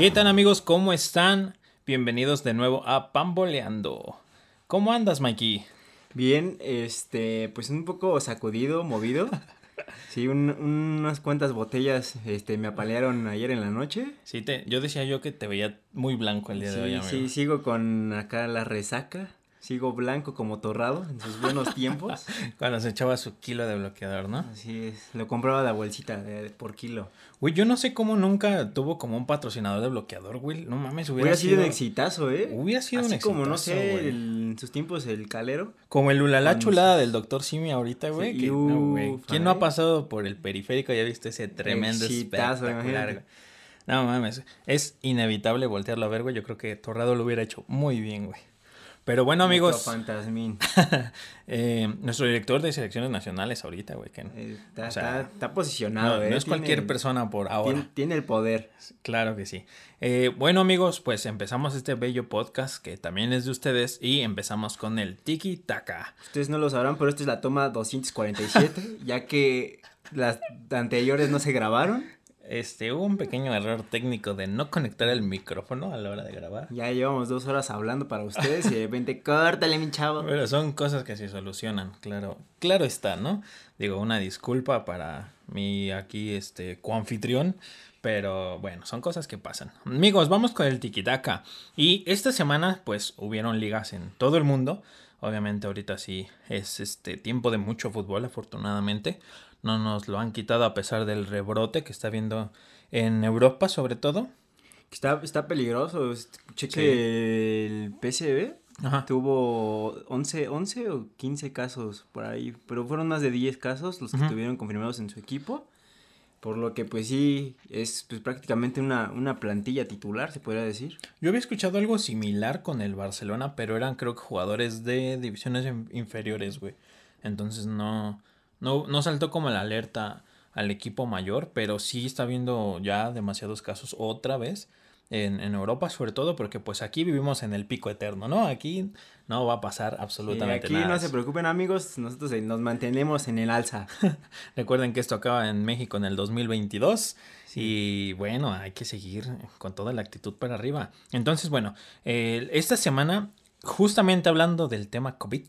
¿Qué tal amigos? ¿Cómo están? Bienvenidos de nuevo a Pamboleando. ¿Cómo andas, Mikey? Bien, este, pues un poco sacudido, movido. Sí, un- unas cuantas botellas, este, me apalearon ayer en la noche. Sí, te, yo decía yo que te veía muy blanco el día de hoy, amigo. sí, sigo con acá la resaca. Sigo blanco como torrado en sus buenos tiempos. Cuando se echaba su kilo de bloqueador, ¿no? Así es, lo compraba la bolsita de- de- por kilo. Güey, yo no sé cómo nunca tuvo como un patrocinador de bloqueador, güey. No mames, hubiera, Hubiera sido sido un exitazo, ¿eh? Hubiera sido Así un como, no sé, el- en sus tiempos el calero. Como el ulala Con- chulada del doctor Simi ahorita, güey. Sí, que no, güey. ufa, ¿Quién no ha pasado por el periférico y ha visto ese tremendo Exitazo, espectacular? No mames, es inevitable voltearlo a ver, güey. Yo creo que Torrado lo hubiera hecho muy bien, güey. Pero bueno, amigos, Nuestro fantasmín. eh, nuestro director de selecciones nacionales ahorita, güey, que Eh, Está, O sea, está- está no, posicionado, no ¿eh? es cualquier persona por ahora. Tiene, tiene el poder. Claro que sí. Eh, bueno amigos, pues empezamos este bello podcast que también es de ustedes y empezamos con el Tiki Taka. Ustedes no lo sabrán, pero esta es la toma 247, ya que las anteriores no se grabaron. Este, hubo un pequeño error técnico de no conectar el micrófono a la hora de grabar. Ya llevamos dos horas hablando para ustedes y de repente, córtale, mi chavo. Pero son cosas que se solucionan, claro. Claro está, ¿no? Digo, una disculpa para mi aquí, este, coanfitrión. Pero bueno, son cosas que pasan. Amigos, vamos con el Tikitaka. Y esta semana, pues, hubieron ligas en todo el mundo. Obviamente ahorita sí es este tiempo de mucho fútbol, afortunadamente. No nos lo han quitado a pesar del rebrote que está habiendo en Europa, sobre todo. Está, está peligroso. Cheque el PSV. Ajá. Tuvo 11, 11 o 15 casos por ahí, pero fueron más de 10 casos los que Ujú. estuvieron confirmados en su equipo. Por lo que pues sí, es pues, prácticamente una, una plantilla titular, se podría decir. Yo había escuchado algo similar con el Barcelona, pero eran creo que jugadores de divisiones in- inferiores, güey. Entonces no, no, no saltó como la alerta al equipo mayor, pero sí está viendo ya demasiados casos otra vez en, en Europa, sobre todo porque pues aquí vivimos en el pico eterno, ¿no? Aquí no va a pasar Sí, absolutamente aquí nada. no se preocupen amigos, nosotros nos mantenemos en el alza. Recuerden que esto acaba en México en el 2022 y bueno, hay que seguir con toda la actitud para arriba. Entonces, bueno, eh, esta semana, justamente hablando del tema COVID,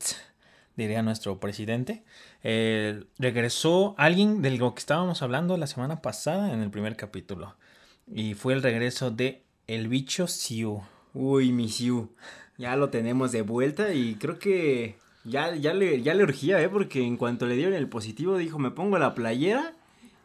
diría nuestro presidente, eh, regresó alguien de lo que estábamos hablando la semana pasada en el primer capítulo y fue el regreso de el bicho Siu. Uy, mi Siu, ya lo tenemos de vuelta y creo que ya, ya, le, ya le urgía, ¿eh? Porque en cuanto le dieron el positivo dijo, me pongo la playera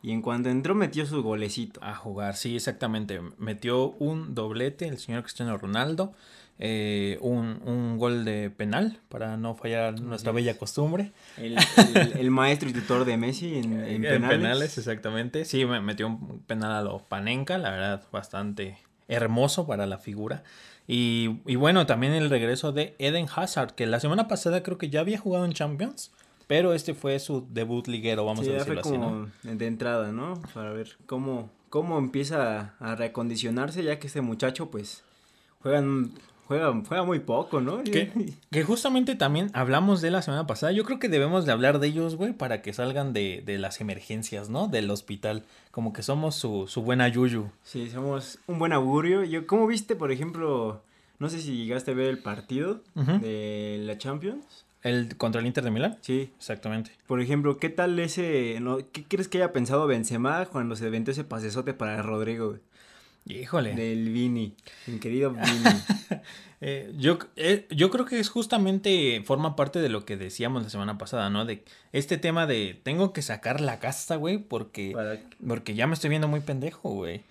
y en cuanto entró metió su golecito. A jugar, sí, exactamente. Metió un doblete el señor Cristiano Ronaldo. eh, un, un gol de penal para no fallar nuestra bella costumbre. El, el- el maestro y tutor de Messi en, en penales. exactamente. Sí, me metió un penal a lo Panenka, la verdad, bastante hermoso para la figura. Y, y bueno, también el regreso de Eden Hazard, que la semana pasada creo que ya había jugado en Champions, pero este fue su debut liguero, vamos Sí, a fue decirlo así, ¿no? de entrada, ¿no? Para ver cómo, cómo empieza a reacondicionarse, ya que este muchacho, pues, juegan, juega, juega muy poco, ¿no? Que, que justamente también hablamos de la semana pasada. Yo creo que debemos de hablar de ellos, güey, para que salgan de, de las emergencias, ¿no? Del hospital. Como que somos su, su buena yuyu. Sí, somos un buen augurio. Yo, ¿Cómo viste, por ejemplo, no sé si llegaste a ver el partido de la Champions? El contra el Inter de Milán. Sí. Exactamente. Por ejemplo, ¿qué tal ese, no, qué crees que haya pensado Benzema cuando se aventó ese pasesote para Rodrigo, güey? Híjole. Del Vini, mi querido Vini. Eh, yo, eh, yo creo que es justamente, forma parte de lo que decíamos la semana pasada, ¿no? De este tema de tengo que sacar la casta, güey, porque, para, porque ya me estoy viendo muy pendejo, güey.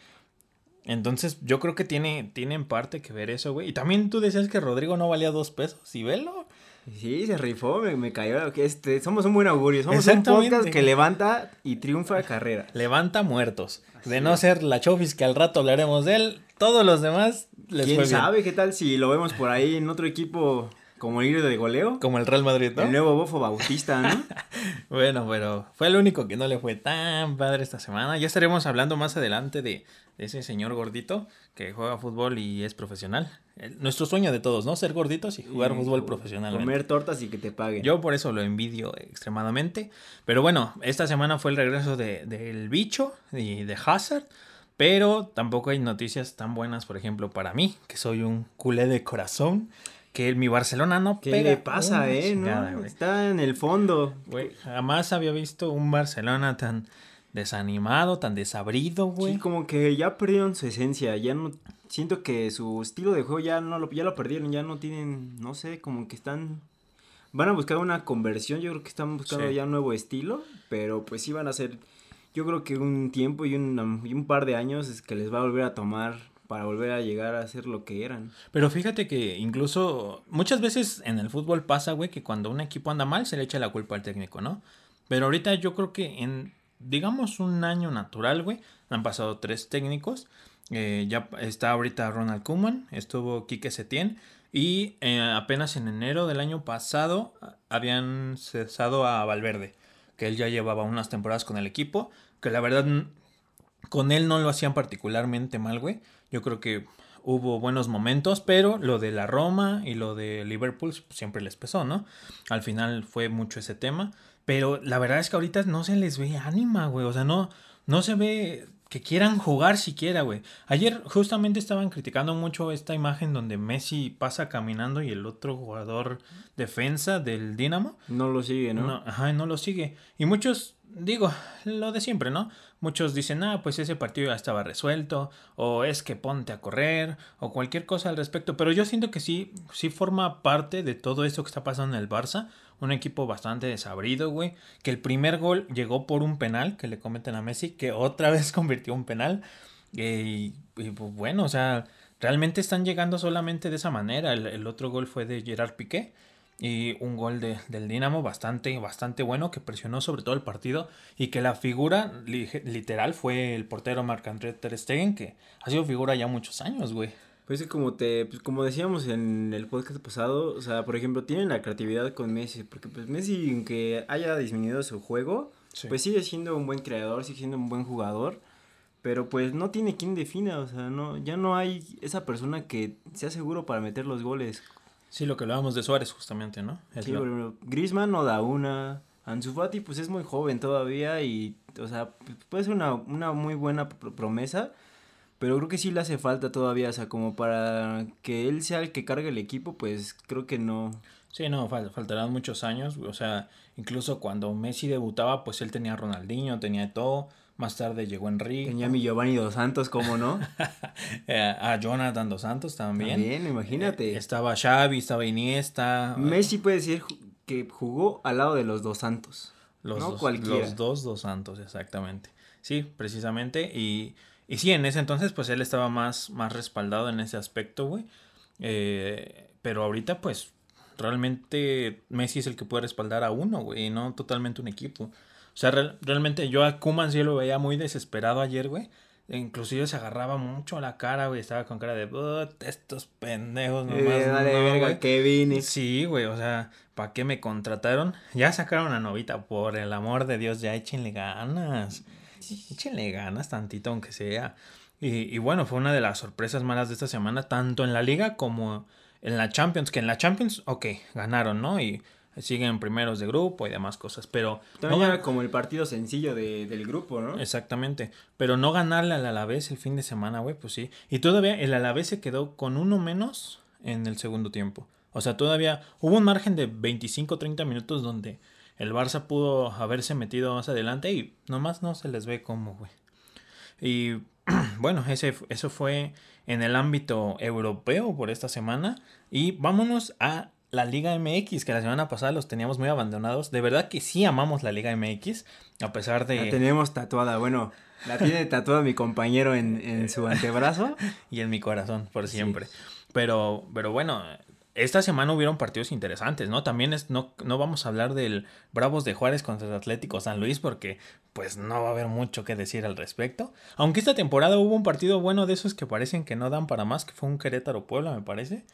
Entonces, yo creo que tiene, tiene en parte que ver eso, güey. Y también tú decías que Rodrigo no valía dos pesos, y velo. Sí, se rifó, me, me cayó. Este, somos un buen augurio, somos un podcast que levanta y triunfa carrera. Levanta muertos. Así de no es. ser la Chofis, que al rato hablaremos de él, todos los demás les ¿Quién fue bien. sabe qué tal si lo vemos por ahí en otro equipo como líder de goleo? Como el Real Madrid, ¿no? El nuevo bofo bautista, ¿no? Bueno, pero fue el único que no le fue tan padre esta semana. Ya estaremos hablando más adelante de, de ese señor gordito que juega fútbol y es profesional. El- nuestro sueño de todos, ¿no? Ser gorditos y jugar Y fútbol profesionalmente. Comer tortas y que te paguen. Yo por eso lo envidio extremadamente. Pero bueno, esta semana fue el regreso de- del bicho y de Hazard. Pero tampoco hay noticias tan buenas, por ejemplo, para mí, que soy un culé de corazón, que mi Barcelona no ¿Qué pega le pasa, una eh? chingada, No, está en el fondo. Güey, jamás había visto un Barcelona tan desanimado, tan desabrido, güey. Sí, como que ya perdieron su esencia, ya no siento que su estilo de juego ya no lo ya lo perdieron, ya no tienen, no sé, como que están van a buscar una conversión, yo creo que están buscando Sí. ya un nuevo estilo, pero pues sí van a ser yo creo que un tiempo y un, y un par de años es que les va a volver a tomar para volver a llegar a ser lo que eran. Pero fíjate que incluso muchas veces en el fútbol pasa, güey, que cuando un equipo anda mal se le echa la culpa al técnico, ¿no? Pero ahorita yo creo que en, digamos, un año natural, güey, han pasado tres técnicos. Eh, ya está ahorita Ronald Koeman, estuvo Quique Setién y eh, apenas en enero del año pasado habían cesado a Valverde, que él ya llevaba unas temporadas con el equipo, que la verdad con él no lo hacían particularmente mal, güey. Yo creo que hubo buenos momentos, pero lo de la Roma y lo de Liverpool siempre les pesó, ¿no? Al final fue mucho ese tema, pero la verdad es que ahorita no se les ve ánima, güey, o sea, no, no se ve que quieran jugar siquiera, güey. Ayer justamente estaban criticando mucho esta imagen donde Messi pasa caminando y el otro jugador defensa del Dinamo No lo sigue, ¿no? no, ajá, no lo sigue. Y muchos, digo, lo de siempre, ¿no? Muchos dicen, ah, pues ese partido ya estaba resuelto, o es que ponte a correr, o cualquier cosa al respecto. Pero yo siento que sí, sí forma parte de todo esto que está pasando en el Barça. Un equipo bastante desabrido, güey. Que el primer gol llegó por un penal que le cometen a Messi, que otra vez convirtió un penal. Y, y, pues, bueno, o sea, realmente están llegando solamente de esa manera. El, el otro gol fue de Gerard Piqué y un gol de, del Dinamo bastante, bastante bueno que presionó sobre todo el partido y que la figura li- literal fue el portero Marc-André Ter Stegen que ha sido figura ya muchos años, güey. Pues es como te, pues como decíamos en el podcast pasado, o sea, por ejemplo, tienen la creatividad con Messi, porque pues Messi, aunque haya disminuido su juego, Sí. pues sigue siendo un buen creador, sigue siendo un buen jugador, pero pues no tiene quien defina, o sea, no, ya no hay esa persona que sea seguro para meter los goles. Sí, lo que hablábamos de Suárez justamente, ¿no? Es Sí, lo- Griezmann no da una, Ansu Fati pues es muy joven todavía y, o sea, pues, puede ser una, una muy buena pr- promesa, pero creo que sí le hace falta todavía, o sea, como para que él sea el que cargue el equipo, pues creo que no. Sí, no, fal- faltarán muchos años, o sea, incluso cuando Messi debutaba, pues él tenía a Ronaldinho, tenía todo, más tarde llegó Enrique, Tenía a mi Giovanni Dos Santos, ¿cómo no? eh, a Jonathan Dos Santos también. También, imagínate. Eh, estaba Xavi, estaba Iniesta. Messi puede decir que jugó al lado de los Dos Santos. Los, no dos, cualquiera. los dos dos santos, exactamente. Sí, precisamente. Y, y sí, en ese entonces, pues él estaba más, más respaldado en ese aspecto, güey. Eh, pero ahorita, pues, realmente Messi es el que puede respaldar a uno, güey, y no totalmente un equipo. O sea, real- realmente yo a Kuman sí lo veía muy desesperado ayer, güey. E Inclusive se agarraba mucho a la cara, güey. Estaba con cara de, "Put, estos pendejos nomás. Eh, dale, no, verga, güey". Kevin. Sí, güey, o sea, ¿para qué me contrataron? Ya sacaron a Novita, por el amor de Dios, ya échenle ganas. Échenle ganas tantito, aunque sea. Y, y bueno, fue una de las sorpresas malas de esta semana, tanto en la liga como en la Champions, que en la Champions, ok, ganaron, ¿no? Y siguen primeros de grupo y demás cosas, pero... También no era como el partido sencillo de- del grupo, ¿no? Exactamente, pero no ganarle al Alavés el fin de semana, güey, pues sí. Y todavía el Alavés se quedó con uno menos en el segundo tiempo. O sea, todavía hubo un margen de 25-30 minutos donde el Barça pudo haberse metido más adelante y nomás no se les ve cómo, güey. Y bueno, ese, eso fue en el ámbito europeo por esta semana. Y vámonos a la Liga MX, que la semana pasada los teníamos muy abandonados. De verdad que sí amamos la Liga MX, a pesar de... La tenemos tatuada, bueno, la tiene tatuada mi compañero en, en su antebrazo. y en mi corazón por Sí. siempre. Pero, pero bueno, esta semana hubieron partidos interesantes, ¿no? También es, no, no vamos a hablar del Bravos de Juárez contra el Atlético San Luis porque pues no va a haber mucho que decir al respecto. Aunque esta temporada hubo un partido bueno de esos que parecen que no dan para más, que fue un Querétaro Puebla, me parece.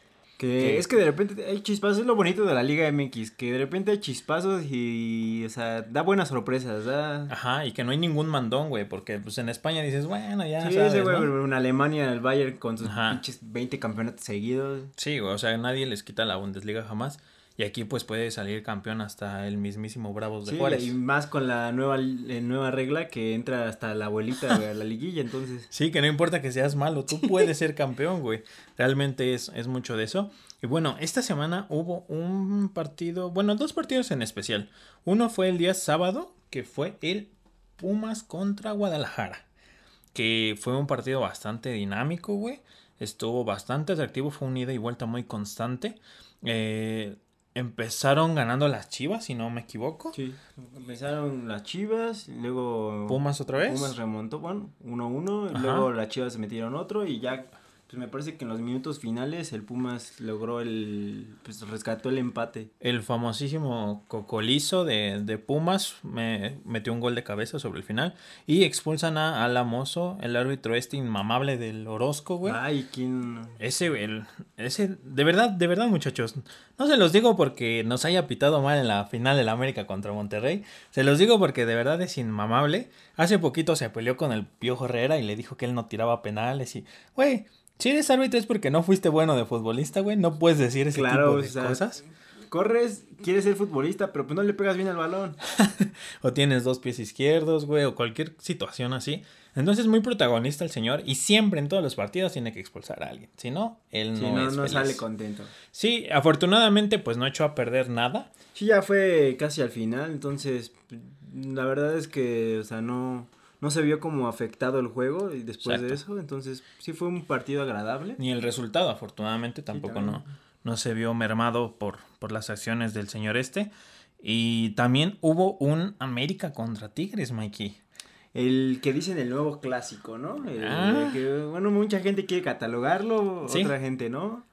Que es que de repente hay chispazos, es lo bonito de la Liga MX, que de repente hay chispazos y, o sea, da buenas sorpresas, da... Ajá, y que no hay ningún mandón, güey, porque pues en España dices, bueno, ya sí, sabes, ese güey, ¿no? en Alemania, el Bayern con sus Ajá. pinches 20 campeonatos seguidos. Sí, güey, o sea, nadie les quita la Bundesliga jamás. Y aquí pues puede salir campeón hasta el mismísimo Bravos de Sí, Juárez. y más con la nueva, eh, nueva regla que entra hasta la abuelita güey, a la liguilla, entonces. Sí, que no importa que seas malo, tú puedes ser campeón, güey. Realmente es, es mucho de eso. Y bueno, esta semana hubo un partido, bueno, dos partidos en especial. Uno fue el día sábado, que fue el Pumas contra Guadalajara. Que fue un partido bastante dinámico, güey. Estuvo bastante atractivo, fue un ida y vuelta muy constante. Eh, empezaron ganando las Chivas, si no me equivoco. Sí, empezaron las Chivas, luego Pumas otra vez. Pumas remontó, bueno, 1-1, y Ajá. luego las Chivas se metieron otro y ya pues me parece que en los minutos finales el Pumas logró el pues rescató el empate. El famosísimo Cocolizo de, de Pumas me metió un gol de cabeza sobre el final. Y expulsan a Alamoso, el árbitro este inmamable del Orozco, güey. Ay, quién Ese, el, ese, de verdad, de verdad, muchachos. No se los digo porque nos haya pitado mal en la final del América contra Monterrey. Se los digo porque de verdad es inmamable. Hace poquito se peleó con el Piojo Herrera y le dijo que él no tiraba penales. Y, güey, si eres árbitro es porque no fuiste bueno de futbolista, güey. No puedes decir ese Claro, tipo de o sea, cosas. corres, quieres ser futbolista, pero pues no le pegas bien al balón. O tienes dos pies izquierdos, güey, o cualquier situación así. Entonces, muy protagonista el señor y siempre en todos los partidos tiene que expulsar a alguien. Si no, él Si no, no, es no feliz. sale contento. Sí, afortunadamente, pues no echó a perder nada. Sí, ya fue casi al final, entonces la verdad es que, o sea, no, no se vio como afectado el juego y después de eso, entonces sí fue un partido agradable. Ni el resultado, afortunadamente, tampoco no, no se vio mermado por, por las acciones del señor este. Y también hubo un América contra Tigres, Mikey. El que dicen el nuevo clásico, ¿no? El- Ah. que, bueno, mucha gente quiere catalogarlo, Sí. otra gente no,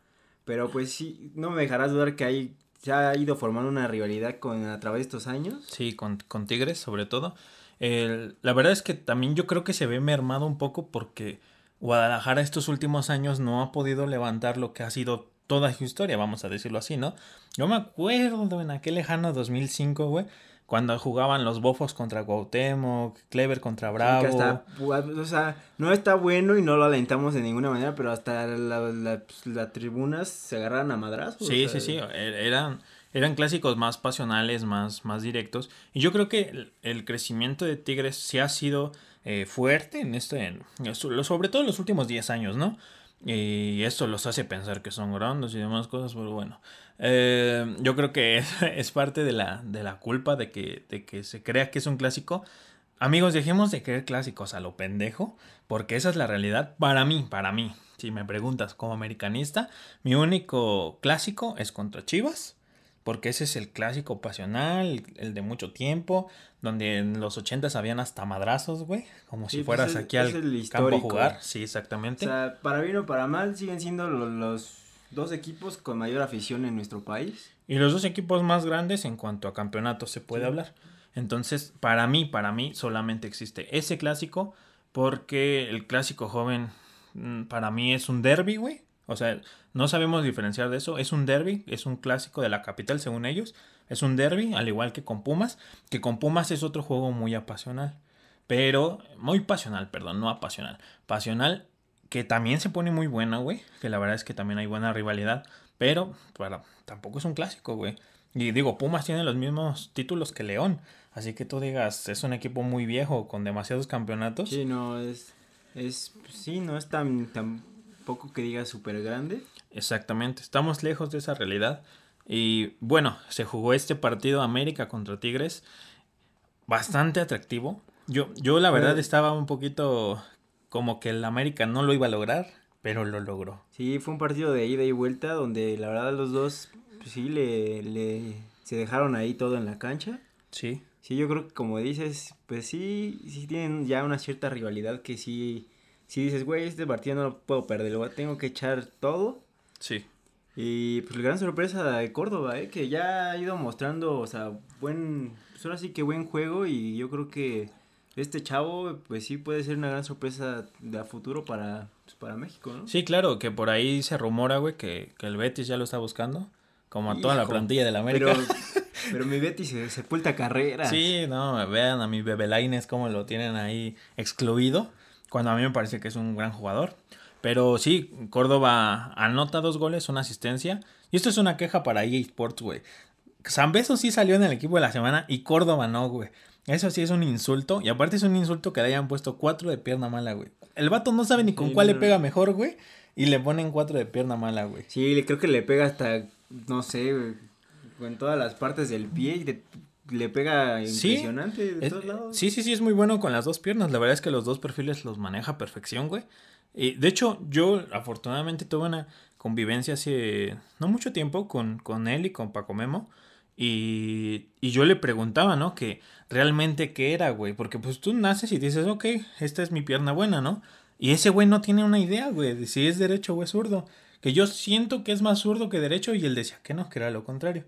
pero pues sí, no me dejarás dudar que hay, se ha ido formando una rivalidad con a través de estos años. Sí, con, con Tigres sobre todo. El- la verdad es que también yo creo que se ve mermado un poco porque Guadalajara estos últimos años no ha podido levantar lo que ha sido toda su historia, vamos a decirlo así, ¿no? Yo me acuerdo en aquel lejano 2005, güey, cuando jugaban los bofos contra Cuauhtémoc, Clever contra Bravo. Que hasta, o sea, no está bueno y no lo alentamos de ninguna manera, pero hasta la- la- pues, las tribunas se agarran a madrazos. Sí, o sí, sea, sí, e- eran, eran clásicos más pasionales, más, más directos. Y yo creo que el, crecimiento de Tigres sí ha sido eh, fuerte en este, en- so- sobre todo en los últimos 10 años, ¿no? Y esto los hace pensar que son grandes y demás cosas, pero bueno. Eh, yo creo que es, es parte de la, de la culpa de que, de que se crea que es un clásico. Amigos, dejemos de creer clásicos a lo pendejo, porque esa es la realidad para mí, para mí. Si me preguntas como americanista, mi único clásico es contra Chivas, porque ese es el clásico pasional, el de mucho tiempo, donde en los ochentas habían hasta madrazos, güey, como Sí, si pues fueras aquí al campo a jugar. Sí, O exactamente. sea, para bien o para mal, siguen siendo lo- los dos equipos con mayor afición en nuestro país. Y los dos equipos más grandes en cuanto a campeonatos se puede Sí. hablar. Entonces, para mí, para mí solamente existe ese clásico porque el clásico joven mm, para mí es un derby, güey. O sea, no sabemos diferenciar de eso. Es un derby, es un clásico de la capital según ellos. Es un derby, al igual que con Pumas, que con Pumas es otro juego muy apasional. Pero, muy pasional, perdón, no apasional. Pasional, que también se pone muy buena, güey. Que la verdad es que también hay buena rivalidad. Pero, para, tampoco es un clásico, güey. Y digo, Pumas tiene los mismos títulos que León. Así que tú digas, es un equipo muy viejo con demasiados campeonatos. Sí, no, es, es, sí, no es tan, tan poco que diga súper grande. Exactamente, estamos lejos de esa realidad. Y bueno, se jugó este partido América contra Tigres. Bastante atractivo. Yo, yo la verdad estaba un poquito como que el América no lo iba a lograr, pero lo logró. Sí, fue un partido de ida y vuelta donde la verdad los dos, pues, sí, le, le, se dejaron ahí todo en la cancha. Sí, Sí, yo creo que como dices, pues sí, sí tienen ya una cierta rivalidad que sí, sí dices, güey, este partido no lo puedo perder, lo tengo que echar todo. sí. Y pues la gran sorpresa de Córdoba, ¿eh? que ya ha ido mostrando, o sea, buen, pues ahora sí que buen juego y yo creo que este chavo, pues sí puede ser una gran sorpresa de a futuro para, pues, para México, ¿no? Sí, claro, que por ahí se rumora, güey, que, que el Betis ya lo está buscando. Como a toda la plantilla del América. Pero, pero mi Betty se sepulta carreras. Sí, no, vean a mi Bebelaines cómo lo tienen ahí excluido, cuando a mí me parece que es un gran jugador. Pero sí, Córdoba anota dos goles, una asistencia. Y esto es una queja para EA Sports, güey. San Beso sí salió en el equipo de la semana y Córdoba no, güey. Eso sí es un insulto. Y aparte es un insulto que le hayan puesto cuatro de pierna mala, güey. El vato no sabe ni con cuál le pega mejor, güey. Y le ponen cuatro de pierna mala, güey. Sí, creo que le pega hasta, no sé, güey, en todas las partes del pie y le pega impresionante de todos lados. Sí, sí, sí, es muy bueno con las dos piernas. La verdad es que los dos perfiles los maneja a perfección, güey. Y de hecho, yo afortunadamente tuve una convivencia hace no mucho tiempo con, con él y con Paco Memo. Y, y yo le preguntaba, ¿no? Que realmente qué era, güey. Porque pues tú naces y dices, ok, esta es mi pierna buena, ¿no? Y ese güey no tiene una idea, güey, de si es derecho o es zurdo. Que yo siento que es más zurdo que derecho y él decía que no, que era lo contrario.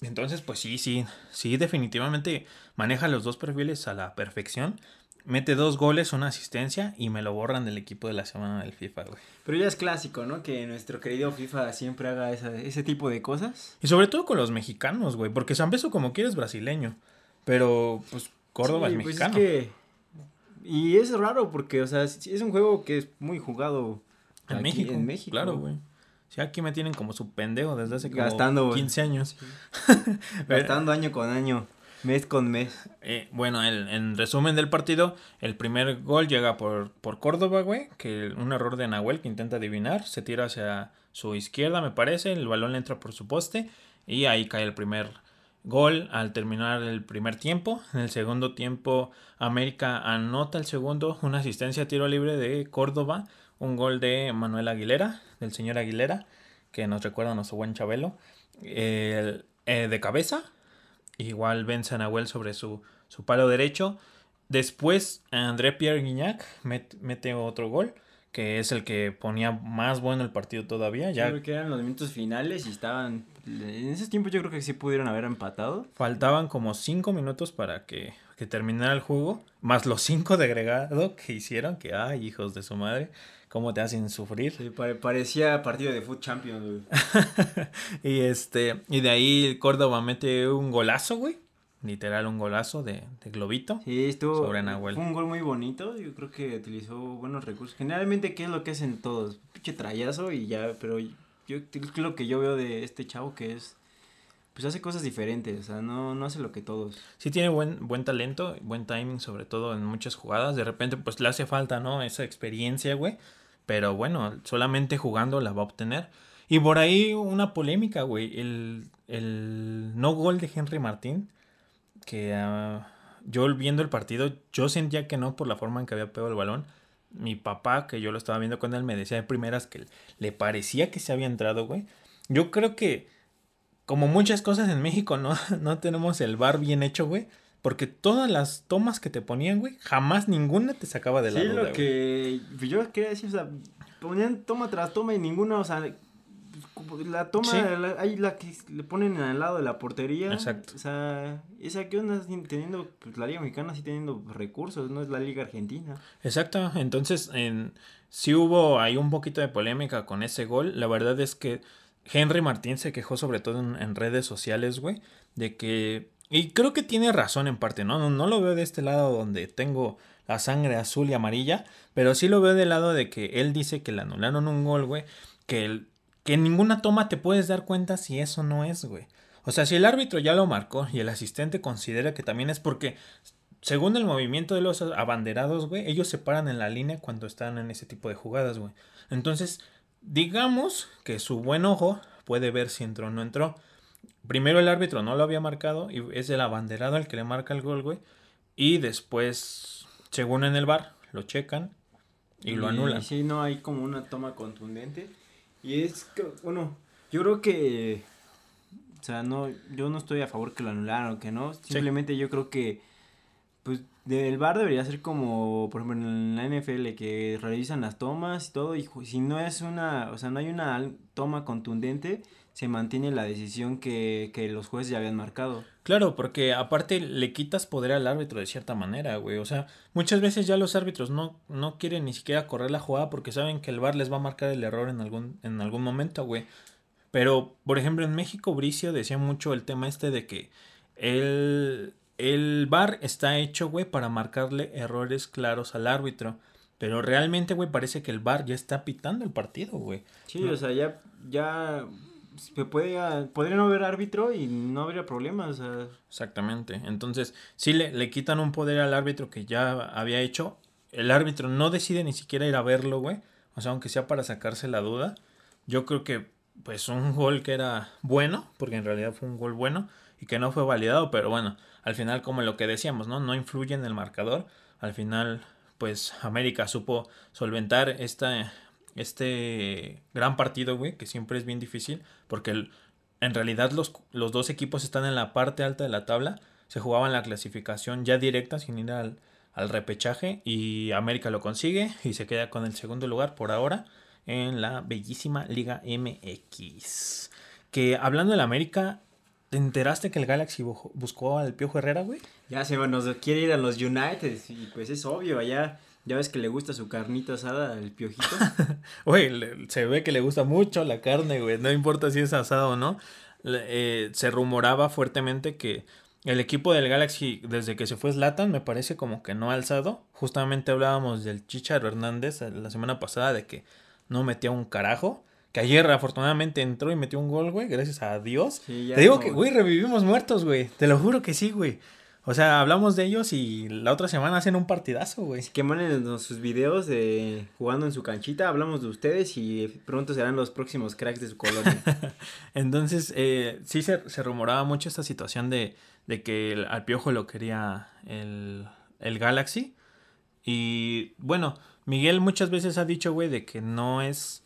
Entonces, pues sí, sí, sí, definitivamente maneja los dos perfiles a la perfección mete dos goles, una asistencia y me lo borran del equipo de la semana del FIFA, güey. Pero ya es clásico, ¿no? Que nuestro querido FIFA siempre haga ese tipo de cosas. Y sobre todo con los mexicanos, güey, porque San Beso como quieres brasileño, pero pues Córdoba es pues mexicano. que... Y es raro porque, o sea, es un juego que es muy jugado en México. En México. Claro, güey. Sí, aquí me tienen como su pendejo desde hace como Gastando, 15 años. Gastando año con año. Mes con mes. Eh, bueno, el, en resumen del partido, el primer gol llega por, por Córdoba, güey, que un error de Nahuel que intenta adivinar, se tira hacia su izquierda, me parece, el balón le entra por su poste y ahí cae el primer gol al terminar el primer tiempo. En el segundo tiempo, América anota el segundo, una asistencia a tiro libre de Córdoba, un gol de Manuel Aguilera, del señor Aguilera, que nos recuerda a nuestro buen Chabelo, eh, de cabeza Igual vence a Nahuel sobre su, su palo derecho. Después André Pierre Guignac mete otro gol, que es el que ponía más bueno el partido todavía. Ya creo que eran los minutos finales y estaban... En ese tiempo yo creo que sí pudieron haber empatado. Faltaban como cinco minutos para que, que terminara el juego, más los cinco de agregado que hicieron, que ay, hijos de su madre cómo te hacen sufrir. Sí, parecía partido de Foot Champions, güey. y este, y de ahí Córdoba mete un golazo, güey. Literal, un golazo de, de globito. Sí, estuvo. Sobre Nahuel. Fue un gol muy bonito. Yo creo que utilizó buenos recursos. Generalmente, ¿qué es lo que hacen todos? Pinche trayazo y ya, pero yo lo que yo veo de este chavo que es pues hace cosas diferentes, o sea, no, no hace lo que todos. Sí tiene buen, buen talento, buen timing, sobre todo en muchas jugadas. De repente, pues le hace falta, ¿no? Esa experiencia, güey. Pero bueno, solamente jugando la va a obtener. Y por ahí una polémica, güey. El, el no gol de Henry Martín. Que ah, yo viendo el partido, yo sentía que no por la forma en que había pegado el balón. Mi papá, que yo lo estaba viendo con él, me decía de primeras que le parecía que se había entrado, güey. Yo creo que, como muchas cosas en México, no, no tenemos el bar bien hecho, güey. Porque todas las tomas que te ponían, güey, jamás ninguna te sacaba de la sí, lo que yo quería decir, o sea, ponían toma tras toma y ninguna, o sea, la toma, hay la que le ponen al lado de la portería. Exacto. O sea, esa que onda teniendo, pues la Liga Mexicana sí teniendo recursos, no es la Liga Argentina. Exacto, entonces en, sí hubo ahí un poquito de polémica con ese gol. La verdad es que Henry Martín se quejó sobre todo en, en redes sociales, güey, de que y creo que tiene razón en parte, ¿no? ¿no? lo veo de este lado donde tengo la sangre azul y amarilla, pero sí lo veo del lado de que él dice que le anularon un gol, güey, que, el, que en ninguna toma te puedes dar cuenta si eso no es, güey. O sea, si el árbitro ya lo marcó y el asistente considera que también es porque, según el movimiento de los abanderados, güey, ellos se paran en la línea cuando están en ese tipo de jugadas, güey. Entonces, digamos que su buen ojo puede ver si entró o no entró. Primero el árbitro no lo había marcado y es el abanderado el que le marca el gol, güey. Y después, según en el bar, lo checan y, lo anulan. Y sí, no hay como una toma contundente. Y es que, bueno, yo creo que, o sea, no, yo no estoy a favor que lo anularan o que no. Simplemente yo creo que, pues, del bar debería ser como, por ejemplo, en la NFL, que realizan las tomas y todo. Y si no es una, o sea, no hay una toma contundente se mantiene la decisión que, que los jueces ya habían marcado. Claro, porque aparte le quitas poder al árbitro de cierta manera, güey. O sea, muchas veces ya los árbitros no, no quieren ni siquiera correr la jugada porque saben que el VAR les va a marcar el error en algún, en algún momento, güey. Pero, por ejemplo, en México, Bricio decía mucho el tema este de que el, el VAR está hecho, güey, para marcarle errores claros al árbitro. Pero realmente, güey, parece que el VAR ya está pitando el partido, güey. Sí, o sea, ya, ya se puede, podría no haber árbitro y no habría problemas. Exactamente. Entonces, si le, le quitan un poder al árbitro que ya había hecho. El árbitro no decide ni siquiera ir a verlo, güey. O sea, aunque sea para sacarse la duda. Yo creo que, pues, un gol que era bueno, porque en realidad fue un gol bueno y que no fue validado, pero bueno, al final, como lo que decíamos, ¿no? No influye en el marcador. Al final, pues, América supo solventar esta este gran partido, güey, que siempre es bien difícil, porque en realidad los, los, dos equipos están en la parte alta de la tabla, se jugaban la clasificación ya directa sin ir al, al repechaje y América lo consigue y se queda con el segundo lugar por ahora en la bellísima Liga MX. Que hablando del América, ¿te enteraste que el Galaxy buscó al Piojo Herrera, güey? Ya se nos quiere ir a los United y pues es obvio, allá ya ves que le gusta su carnita asada al piojito. Güey, se ve que le gusta mucho la carne, güey. No importa si es asada o no. Eh, se rumoraba fuertemente que el equipo del Galaxy, desde que se fue Slatan, me parece como que no ha alzado. Justamente hablábamos del Chicharo Hernández la semana pasada de que no metía un carajo. Que ayer afortunadamente entró y metió un gol, güey, gracias a Dios. Te digo que, güey, revivimos muertos, güey. Te lo juro que sí, güey. O sea, hablamos de ellos y la otra semana hacen un partidazo, güey. Que manden sus videos de jugando en su canchita, hablamos de ustedes y pronto serán los próximos cracks de su colonia. Entonces, eh, sí se, se, rumoraba mucho esta situación de, de que el, al Piojo lo quería el, el Galaxy. Y bueno, Miguel muchas veces ha dicho, güey, de que no es...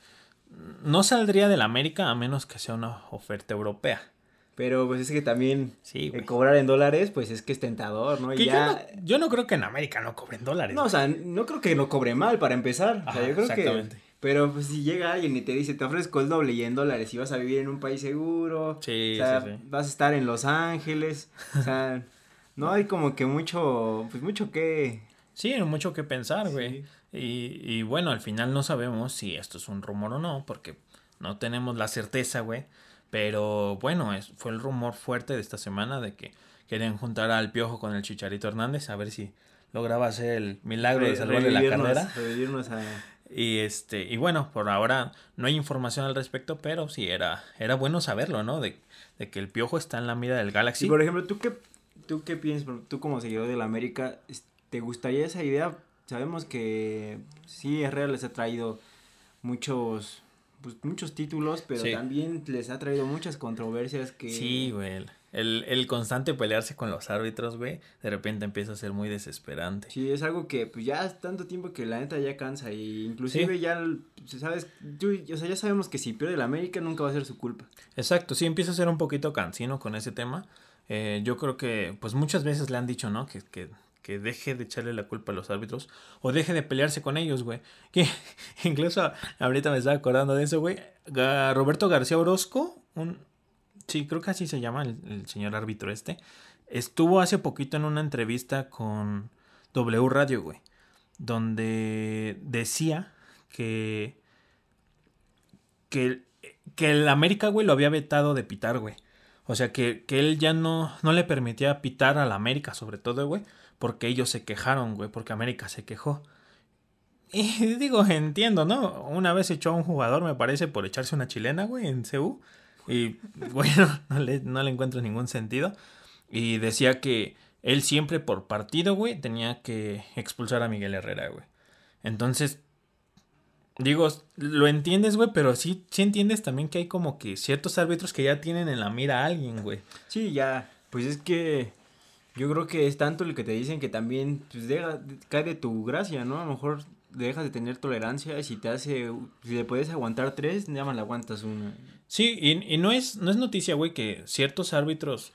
No saldría del América a menos que sea una oferta europea. Pero pues es que también sí, cobrar en dólares, pues es que es tentador, ¿no? ya... yo, no, creo que en América no cobren dólares. No, o sea, no creo que no cobre mal para empezar. o sea, yo creo exactamente. Pero pues si llega alguien y te dice, te ofrezco el doble y en dólares y vas a vivir en un país seguro. Sí, o sea, sí, Vas a estar en Los Ángeles. O sea, no hay como que mucho, pues mucho que... Sí, mucho que pensar, güey. Y, y bueno, al final no sabemos si esto es un rumor o no, porque no tenemos la certeza, güey. Pero bueno, es, fue el rumor fuerte de esta semana de que querían juntar al Piojo con el Chicharito Hernández a ver si lograba hacer el milagro de salvarle la carrera. Y este, y bueno, por ahora no hay información al respecto, pero sí era, era bueno saberlo, ¿no? De, de que el Piojo está en la mira del Galaxy. Y por ejemplo, ¿tú qué, tú qué piensas, tú como seguidor de la América, ¿te gustaría esa idea? Sabemos que sí, Herrera les ha traído muchos pues, muchos títulos, pero también les ha traído muchas controversias que... Sí, güey. El, el, constante pelearse con los árbitros, güey, de repente empieza a ser muy desesperante. Sí, es algo que pues ya es tanto tiempo que la neta ya cansa y inclusive ya, sabes, o sea, ya sabemos que si pierde el América nunca va a ser su culpa. Exacto, sí, empieza a ser un poquito cansino con ese tema. Eh, yo creo que pues muchas veces le han dicho, ¿no? Que, que que deje de echarle la culpa a los árbitros o deje de pelearse con ellos, güey. Que incluso ahorita me estaba acordando de eso, güey. Roberto García Orozco, un sí, creo que así se llama el, señor árbitro este, estuvo hace poquito en una entrevista con W Radio, güey, donde decía que que que el América, güey, lo había vetado de pitar, güey. O sea, que, que él ya no, no le permitía pitar a la América, sobre todo, güey, porque ellos se quejaron, güey, porque América se quejó. Y digo, entiendo, ¿no? Una vez echó a un jugador, me parece, por echarse una chilena, güey, en CU. Y bueno, no le, no le encuentro ningún sentido. Y decía que él siempre por partido, güey, tenía que expulsar a Miguel Herrera, güey. Entonces, digo, lo entiendes, güey, pero sí, sí entiendes también que hay como que ciertos árbitros que ya tienen en la mira a alguien, güey. Sí, ya, pues es que yo creo que es tanto el que te dicen que también pues, deja, cae de tu gracia, ¿no? A lo mejor dejas de tener tolerancia y si te hace, si le puedes aguantar tres, nada más le aguantas una. Sí, y, y no, es, no es noticia, güey, que ciertos árbitros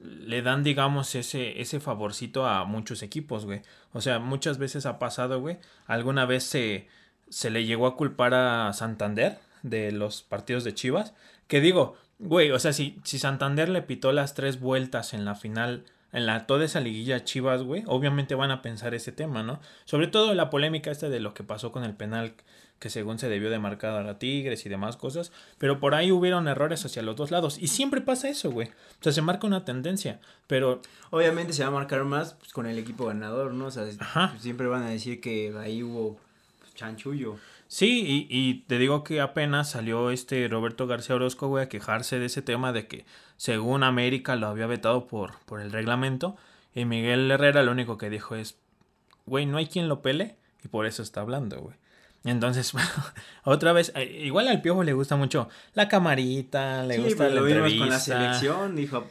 le dan, digamos, ese, ese favorcito a muchos equipos, güey. O sea, muchas veces ha pasado, güey. Alguna vez se, se le llegó a culpar a Santander de los partidos de Chivas. Que digo, güey, o sea, si, si Santander le pitó las tres vueltas en la final en la toda esa liguilla Chivas, güey, obviamente van a pensar ese tema, ¿no? Sobre todo la polémica esta de lo que pasó con el penal que según se debió de marcar a la Tigres y demás cosas, pero por ahí hubieron errores hacia los dos lados y siempre pasa eso, güey. O sea, se marca una tendencia, pero obviamente se va a marcar más pues, con el equipo ganador, ¿no? O sea, siempre van a decir que ahí hubo chanchullo. Sí, y, y, te digo que apenas salió este Roberto García Orozco, güey, a quejarse de ese tema de que según América lo había vetado por, por el reglamento. Y Miguel Herrera lo único que dijo es, güey, no hay quien lo pele y por eso está hablando, güey. Entonces, otra vez, eh, igual al Piojo le gusta mucho la camarita, le gusta pues, la lo entrevista. con la selección, dijo,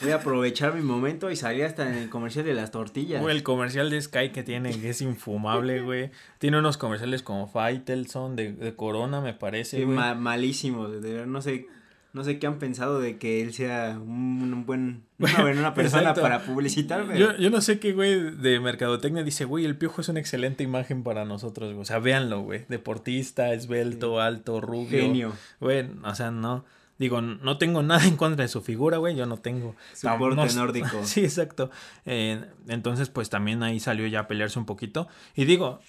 voy a aprovechar mi momento y salí hasta en el comercial de las tortillas. Güey, el comercial de Sky que tiene, que es infumable, güey. Tiene unos comerciales como Faitelson, de, de Corona, me parece, güey. malísimo, de verdad, no sé no sé qué han pensado de que él sea un, buen, una persona para publicitarme. Yo, yo no sé qué güey de mercadotecnia dice, güey, el piojo es una excelente imagen para nosotros, güey. O sea, véanlo, güey. Deportista, esbelto, alto, rubio. Genio. Güey, o sea, no. Digo, no tengo nada en contra de su figura, güey, yo no tengo. Su porte nórdico. Sí, exacto. Eh, entonces, pues también ahí salió ya a pelearse un poquito. Y digo,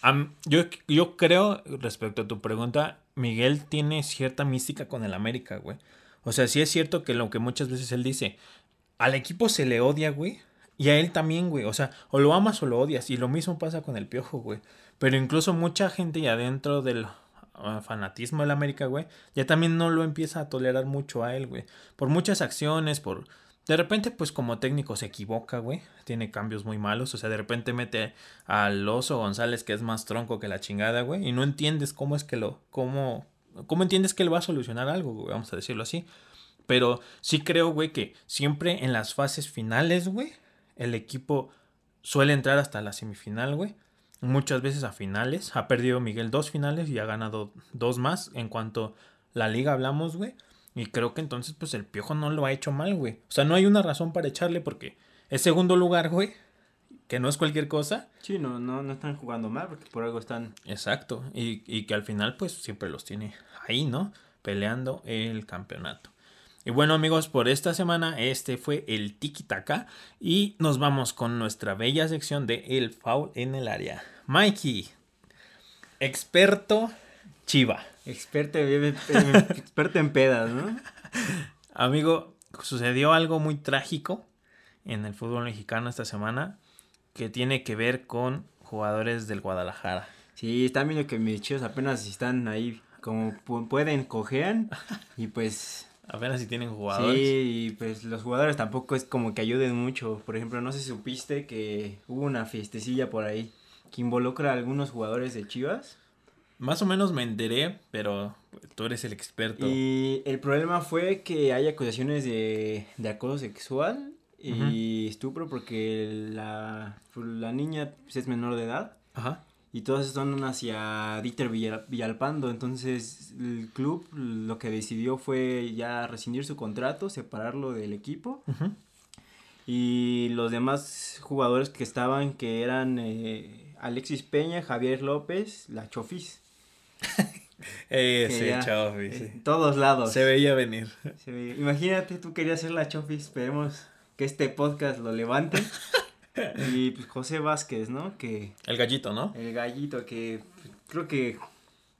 yo, yo creo, respecto a tu pregunta, Miguel tiene cierta mística con el América, güey. O sea, sí es cierto que lo que muchas veces él dice, al equipo se le odia, güey. Y a él también, güey. O sea, o lo amas o lo odias. Y lo mismo pasa con el piojo, güey. Pero incluso mucha gente ya dentro del fanatismo del América, güey, ya también no lo empieza a tolerar mucho a él, güey. Por muchas acciones, por... De repente, pues como técnico se equivoca, güey. Tiene cambios muy malos. O sea, de repente mete al oso González, que es más tronco que la chingada, güey. Y no entiendes cómo es que lo... cómo ¿Cómo entiendes que él va a solucionar algo, güey? Vamos a decirlo así. Pero sí creo, güey, que siempre en las fases finales, güey, el equipo suele entrar hasta la semifinal, güey. Muchas veces a finales. Ha perdido Miguel dos finales y ha ganado dos más. En cuanto la liga hablamos, güey. Y creo que entonces, pues el piojo no lo ha hecho mal, güey. O sea, no hay una razón para echarle porque es segundo lugar, güey. Que no es cualquier cosa. Sí, no, no, no están jugando mal porque por algo están. Exacto. Y, y que al final, pues siempre los tiene ahí, ¿no? Peleando el campeonato. Y bueno amigos, por esta semana este fue el Tiki Taka y nos vamos con nuestra bella sección de El Foul en el área. Mikey, experto Chiva. Experto, experto en pedas, ¿no? Amigo, sucedió algo muy trágico en el fútbol mexicano esta semana que tiene que ver con jugadores del Guadalajara. Sí, están viendo que mis chicos apenas están ahí como pueden, cojean y pues... Apenas si tienen jugadores. Sí, y pues los jugadores tampoco es como que ayuden mucho. Por ejemplo, no sé si supiste que hubo una fiestecilla por ahí que involucra a algunos jugadores de Chivas. Más o menos me enteré, pero tú eres el experto. Y el problema fue que hay acusaciones de, de acoso sexual y estupro porque la, la niña pues, es menor de edad. Ajá y todas son hacia Dieter Villalpando. Entonces el club lo que decidió fue ya rescindir su contrato, separarlo del equipo. Y los demás jugadores que estaban, que eran eh, Alexis Peña, Javier López, la Chofis. Ese Chofis. En todos lados. Se veía venir. Imagínate, tú querías ser la Chofis. Esperemos que este podcast lo levante. Y pues José Vázquez, ¿no? Que... El gallito, ¿no? El gallito, que creo que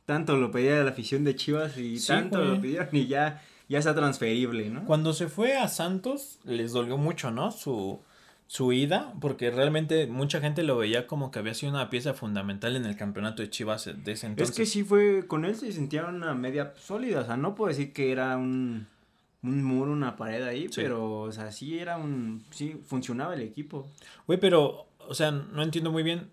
tanto lo pedía la afición de Chivas y tanto lo pidieron y ya, ya está transferible, ¿no? Cuando se fue a Santos les dolió mucho, ¿no? Su, su ida, porque realmente mucha gente lo veía como que había sido una pieza fundamental en el campeonato de Chivas de ese entonces. Es que sí fue, con él se sentía una media sólida, o sea, no puedo decir que era un un muro, una pared ahí, pero, o sea, sí era un, sí, funcionaba el equipo. Güey, pero, o sea, no entiendo muy bien,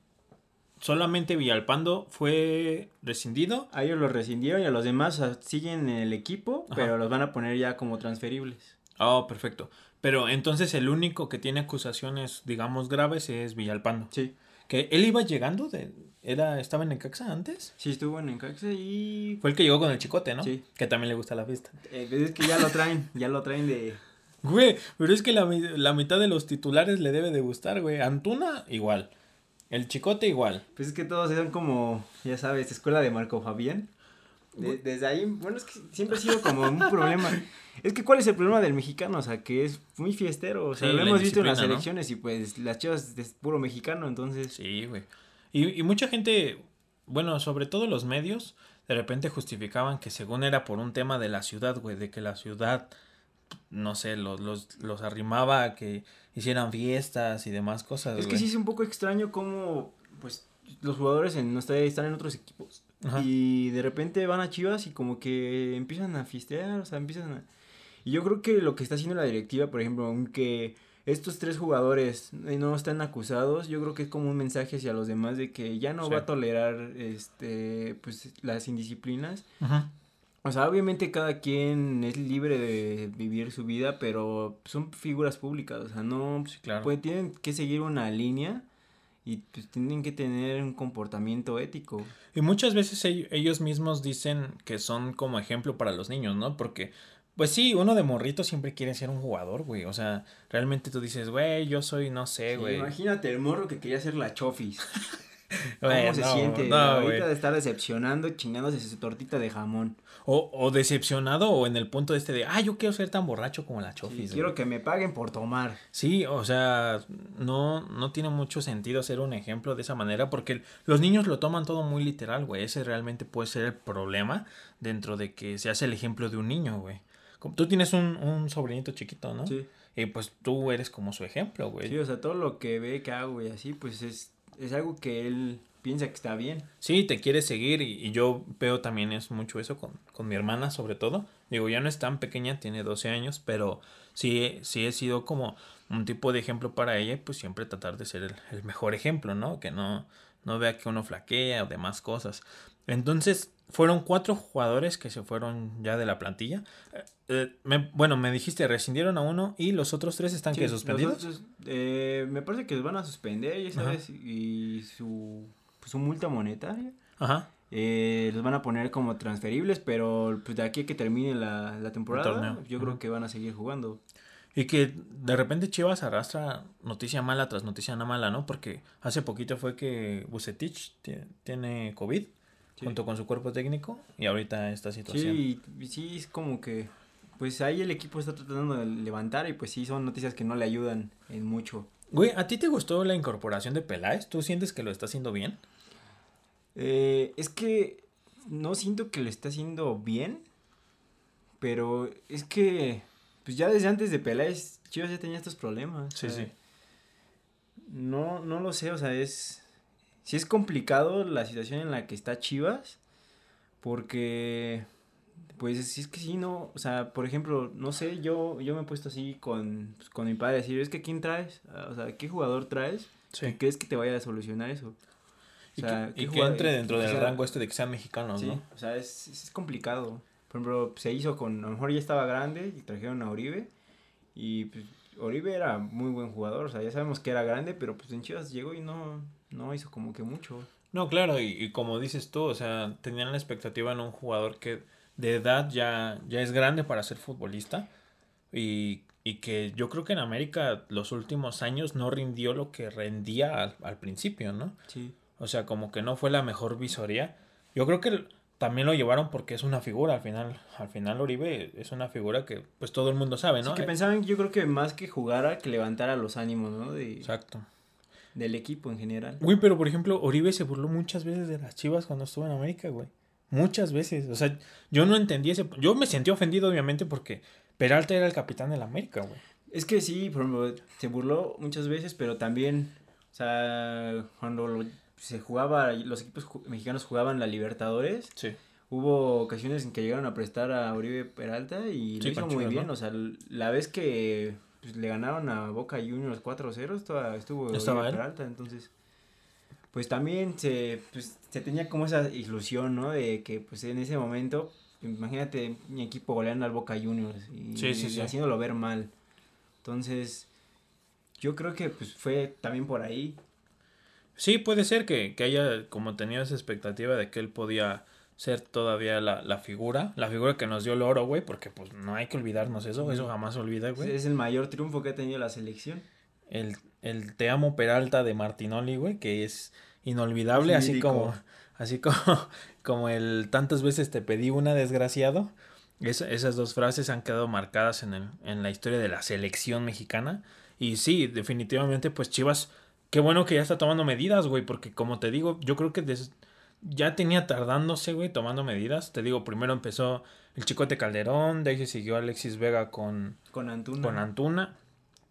solamente Villalpando fue rescindido. A ellos los rescindieron y a los demás siguen en el equipo, pero los van a poner ya como transferibles. Oh, perfecto. Pero entonces el único que tiene acusaciones, digamos, graves es Villalpando. Sí. Que él iba llegando de, era, ¿Estaba en Necaxa antes? Sí, estuvo en Necaxa y... Fue el que llegó con el chicote, ¿no? Sí. Que también le gusta la fiesta. Eh, pues es que ya lo traen, ya lo traen de... Güey, pero es que la, mitad de los titulares le debe de gustar, güey. Antuna, igual. El chicote, igual. Pues es que todos eran como, ya sabes, escuela de Marco Fabián. Desde ahí, bueno, es que siempre ha sido como un problema. Es que, ¿cuál es el problema del mexicano? O sea, que es muy fiestero. O sea, lo hemos visto en las elecciones y pues las chivas es puro mexicano, entonces. Sí, güey. Y, mucha gente, bueno, sobre todo los medios, de repente justificaban que según era por un tema de la ciudad, güey, de que la ciudad, no sé, los, los, los arrimaba a que hicieran fiestas y demás cosas. Es que sí es un poco extraño cómo, pues, los jugadores en nuestra están en otros equipos y de repente van a Chivas y como que empiezan a fistear, o sea, empiezan a... Y yo creo que lo que está haciendo la directiva, por ejemplo, aunque estos tres jugadores no están acusados, yo creo que es como un mensaje hacia los demás de que ya no va a tolerar este pues las indisciplinas. O sea, obviamente cada quien es libre de vivir su vida, pero son figuras públicas, o sea, no claro. pues, tienen que seguir una línea y pues tienen que tener un comportamiento ético. Y muchas veces ellos mismos dicen que son como ejemplo para los niños, ¿no? Porque pues sí, uno de morrito siempre quiere ser un jugador, güey. O sea, realmente tú dices, güey, yo soy, no sé, güey. imagínate el morro que quería ser la chofis. ¿Cómo se siente? ahorita de estar decepcionando, chingándose su tortita de jamón. O, o decepcionado o en el punto de este de, ah, yo quiero ser tan borracho como la chofis. quiero que me paguen por tomar. Sí, o sea, no, no tiene mucho sentido ser un ejemplo de esa manera porque los niños lo toman todo muy literal, güey. Ese realmente puede ser el problema dentro de que se hace el ejemplo de un niño, güey. Tú tienes un, un sobrinito chiquito, ¿no? Sí. Y pues tú eres como su ejemplo, güey. Sí, o sea, todo lo que ve que hago y así, pues es, es algo que él piensa que está bien. Sí, te quiere seguir y, yo veo también es mucho eso con, con, mi hermana sobre todo. Digo, ya no es tan pequeña, tiene 12 años, pero sí, sí he sido como un tipo de ejemplo para ella, pues siempre tratar de ser el, el mejor ejemplo, ¿no? Que no, no vea que uno flaquea o demás cosas. Entonces, fueron cuatro jugadores que se fueron ya de la plantilla. Eh, eh, bueno, me dijiste, rescindieron a uno y los otros tres están que suspendidos. Eh, me parece que los van a suspender, ya sabes, y su, su multa monetaria. Ajá. los van a poner como transferibles, pero pues de aquí a que termine la, la temporada, yo creo que van a seguir jugando. Y que de repente Chivas arrastra noticia mala tras noticia mala, ¿no? Porque hace poquito fue que Bucetich tiene COVID junto con su cuerpo técnico y ahorita esta situación. Sí, sí, es como que pues ahí el equipo está tratando de levantar y pues sí, son noticias que no le ayudan en mucho. Güey, ¿a ti te gustó la incorporación de Peláez? ¿Tú sientes que lo está haciendo bien? Eh, es que no siento que lo está haciendo bien, pero es que pues ya desde antes de Peláez, Chivas ya tenía estos problemas. Sí, sí. No, no lo sé, o sea, es... Sí es complicado la situación en la que está Chivas, porque, pues, sí es que sí, no, o sea, por ejemplo, no sé, yo, yo me he puesto así con, pues, con mi padre, decir, es que ¿quién traes? O sea, ¿qué jugador traes? Sí. ¿Crees que te vaya a solucionar eso? O sea, y que, entre dentro del rango este de que sean mexicanos, sí, o sea, es, es complicado. Por ejemplo, se hizo con, a lo mejor ya estaba grande y trajeron a Oribe. Y pues Oribe era muy buen jugador, o sea, ya sabemos que era grande, pero pues en Chivas llegó y no, no hizo como que mucho. No, claro, y, como dices tú, o sea, tenían la expectativa en un jugador que de edad ya, ya es grande para ser futbolista y, y que yo creo que en América los últimos años no rindió lo que rendía al, al principio, ¿no? Sí. O sea, como que no fue la mejor visoría. Yo creo que también lo llevaron porque es una figura al final al final Oribe es una figura que pues todo el mundo sabe no que pensaban yo creo que más que jugara que levantara los ánimos no de exacto. del equipo en general. Güey pero por ejemplo Oribe se burló muchas veces de las Chivas cuando estuvo en América güey. Muchas veces. O sea yo no entendí ese yo me sentí ofendido obviamente porque Peralta era el capitán del América güey. Es que sí por ejemplo se burló muchas veces pero también o sea cuando lo se jugaba, los equipos mexicanos jugaban la Libertadores. Sí. Hubo ocasiones en que llegaron a prestar a Uribe Peralta y lo hizo muy bien. O sea, la vez que pues, le ganaron a Boca Juniors 4-0, estuvo Uribe Peralta. Entonces, pues también se, pues, se tenía como esa ilusión, ¿no? De que pues en ese momento, imagínate mi equipo goleando al Boca Juniors y, y haciéndolo ver mal. Entonces, yo creo que pues fue también por ahí. Sí, puede ser que, que haya como tenido esa expectativa de que él podía ser todavía la, la figura, la figura que nos dio el oro, güey, porque pues no hay que olvidarnos eso, eso jamás se olvida, güey. Es el mayor triunfo que ha tenido la selección. El, el Te amo Peralta de Martinoli, güey, que es inolvidable, así como, así como, como el tantas veces te pedí una desgraciado. esas dos frases han quedado marcadas en, el, en la historia de la selección mexicana. Y sí, definitivamente, pues Chivas Qué bueno que ya está tomando medidas, güey, porque como te digo, yo creo que ya tenía tardándose, güey, tomando medidas. Te digo, primero empezó el Chicote Calderón, de ahí se siguió Alexis Vega con, con Antuna. Con Antuna.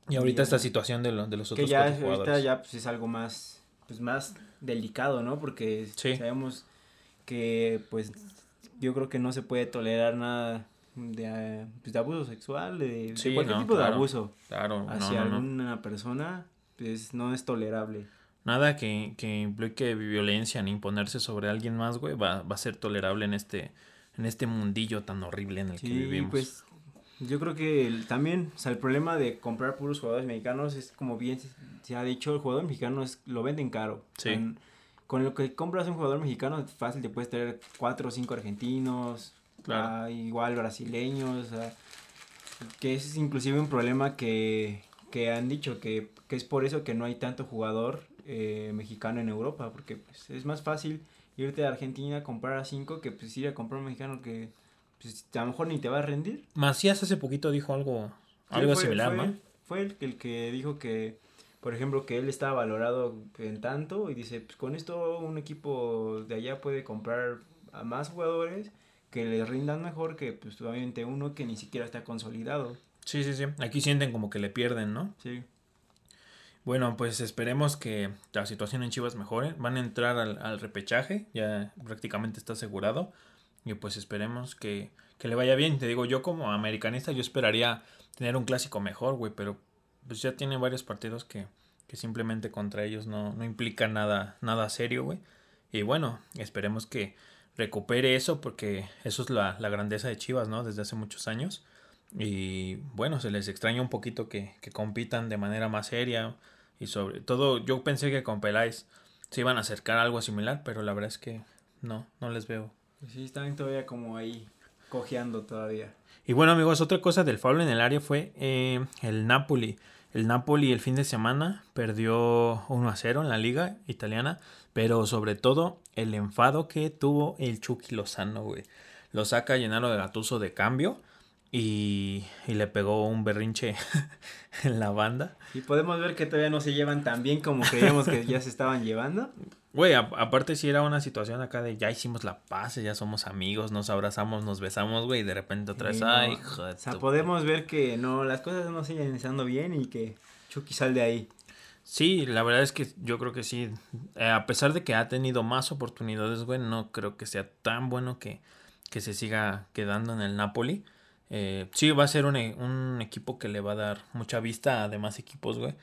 Y ahorita esta situación de, de los otros que ya, Ahorita ya pues, es algo más, pues, más delicado, ¿no? Porque sabemos que pues yo creo que no se puede tolerar nada de, eh, pues, de abuso sexual, de, de Sí, cualquier no, tipo claro, de abuso Claro, hacia no, no. alguna persona, pues no es tolerable. Nada que, que implique violencia ni imponerse sobre alguien más, güey, va, va a ser tolerable en este, en este mundillo tan horrible en el que vivimos. pues yo creo que el- también, o sea, el problema de comprar puros jugadores mexicanos es como bien se, se ha dicho, el jugador mexicano es, lo venden caro. Sí. Con, con lo que compras un jugador mexicano, fácil te puedes traer cuatro o cinco argentinos, Claro. ah, igual brasileños, o sea, que ese es inclusive un problema que, que han dicho, que, que es por eso que no hay tanto jugador eh, mexicano en Europa, porque pues, es más fácil irte a Argentina a comprar a cinco que pues ir a comprar un mexicano que pues, a lo mejor ni te va a rendir. Macías hace poquito dijo algo, algo fue- similar, fue, ¿no? Fue el, el que dijo que, por ejemplo, que él estaba valorado en tanto y dice, pues con esto un equipo de allá puede comprar a más jugadores que le rindan mejor que pues obviamente uno que ni siquiera está consolidado. Sí, sí, sí. Aquí sienten como que le pierden, ¿no? Sí. Bueno, pues esperemos que la situación en Chivas mejore. Van a entrar al, al repechaje, ya prácticamente está asegurado. Y pues esperemos que, que le vaya bien. Te digo, yo como americanista, yo esperaría tener un clásico mejor, güey, pero pues ya tiene varios partidos que, que simplemente contra ellos no, no implica nada, nada serio, güey. Y bueno, esperemos que recupere eso porque eso es la, la grandeza de Chivas, ¿no? Desde hace muchos años. Y bueno, se les extraña un poquito que, que compitan de manera más seria. Y sobre todo, yo pensé que con Peláez se iban a acercar a algo similar, pero la verdad es que no, no les veo. Pues sí, están todavía como ahí cojeando todavía. Y bueno, amigos, otra cosa del foul en el área fue eh, el Napoli. El Napoli el fin de semana perdió 1 a 0 en la liga italiana, pero sobre todo el enfado que tuvo el Chucky Lozano, güey. Lo saca llenarlo de Gatuso de cambio y, y le pegó un berrinche en la banda. Y podemos ver que todavía no se llevan tan bien como creíamos que ya se estaban llevando. Güey, aparte si era una situación acá de ya hicimos la paz, ya somos amigos, nos abrazamos, nos besamos, güey, y de repente otra vez, Sí, ay, hijo de O sea, podemos ver que no, las cosas no siguen estando bien y que Chucky sal de ahí. Sí, la verdad es que yo creo que sí. Eh, a pesar de que ha tenido más oportunidades, güey, no creo que sea tan bueno que, que se siga quedando en el Napoli. Eh, sí, va a ser un, e- un equipo que le va a dar mucha vista a demás equipos, güey.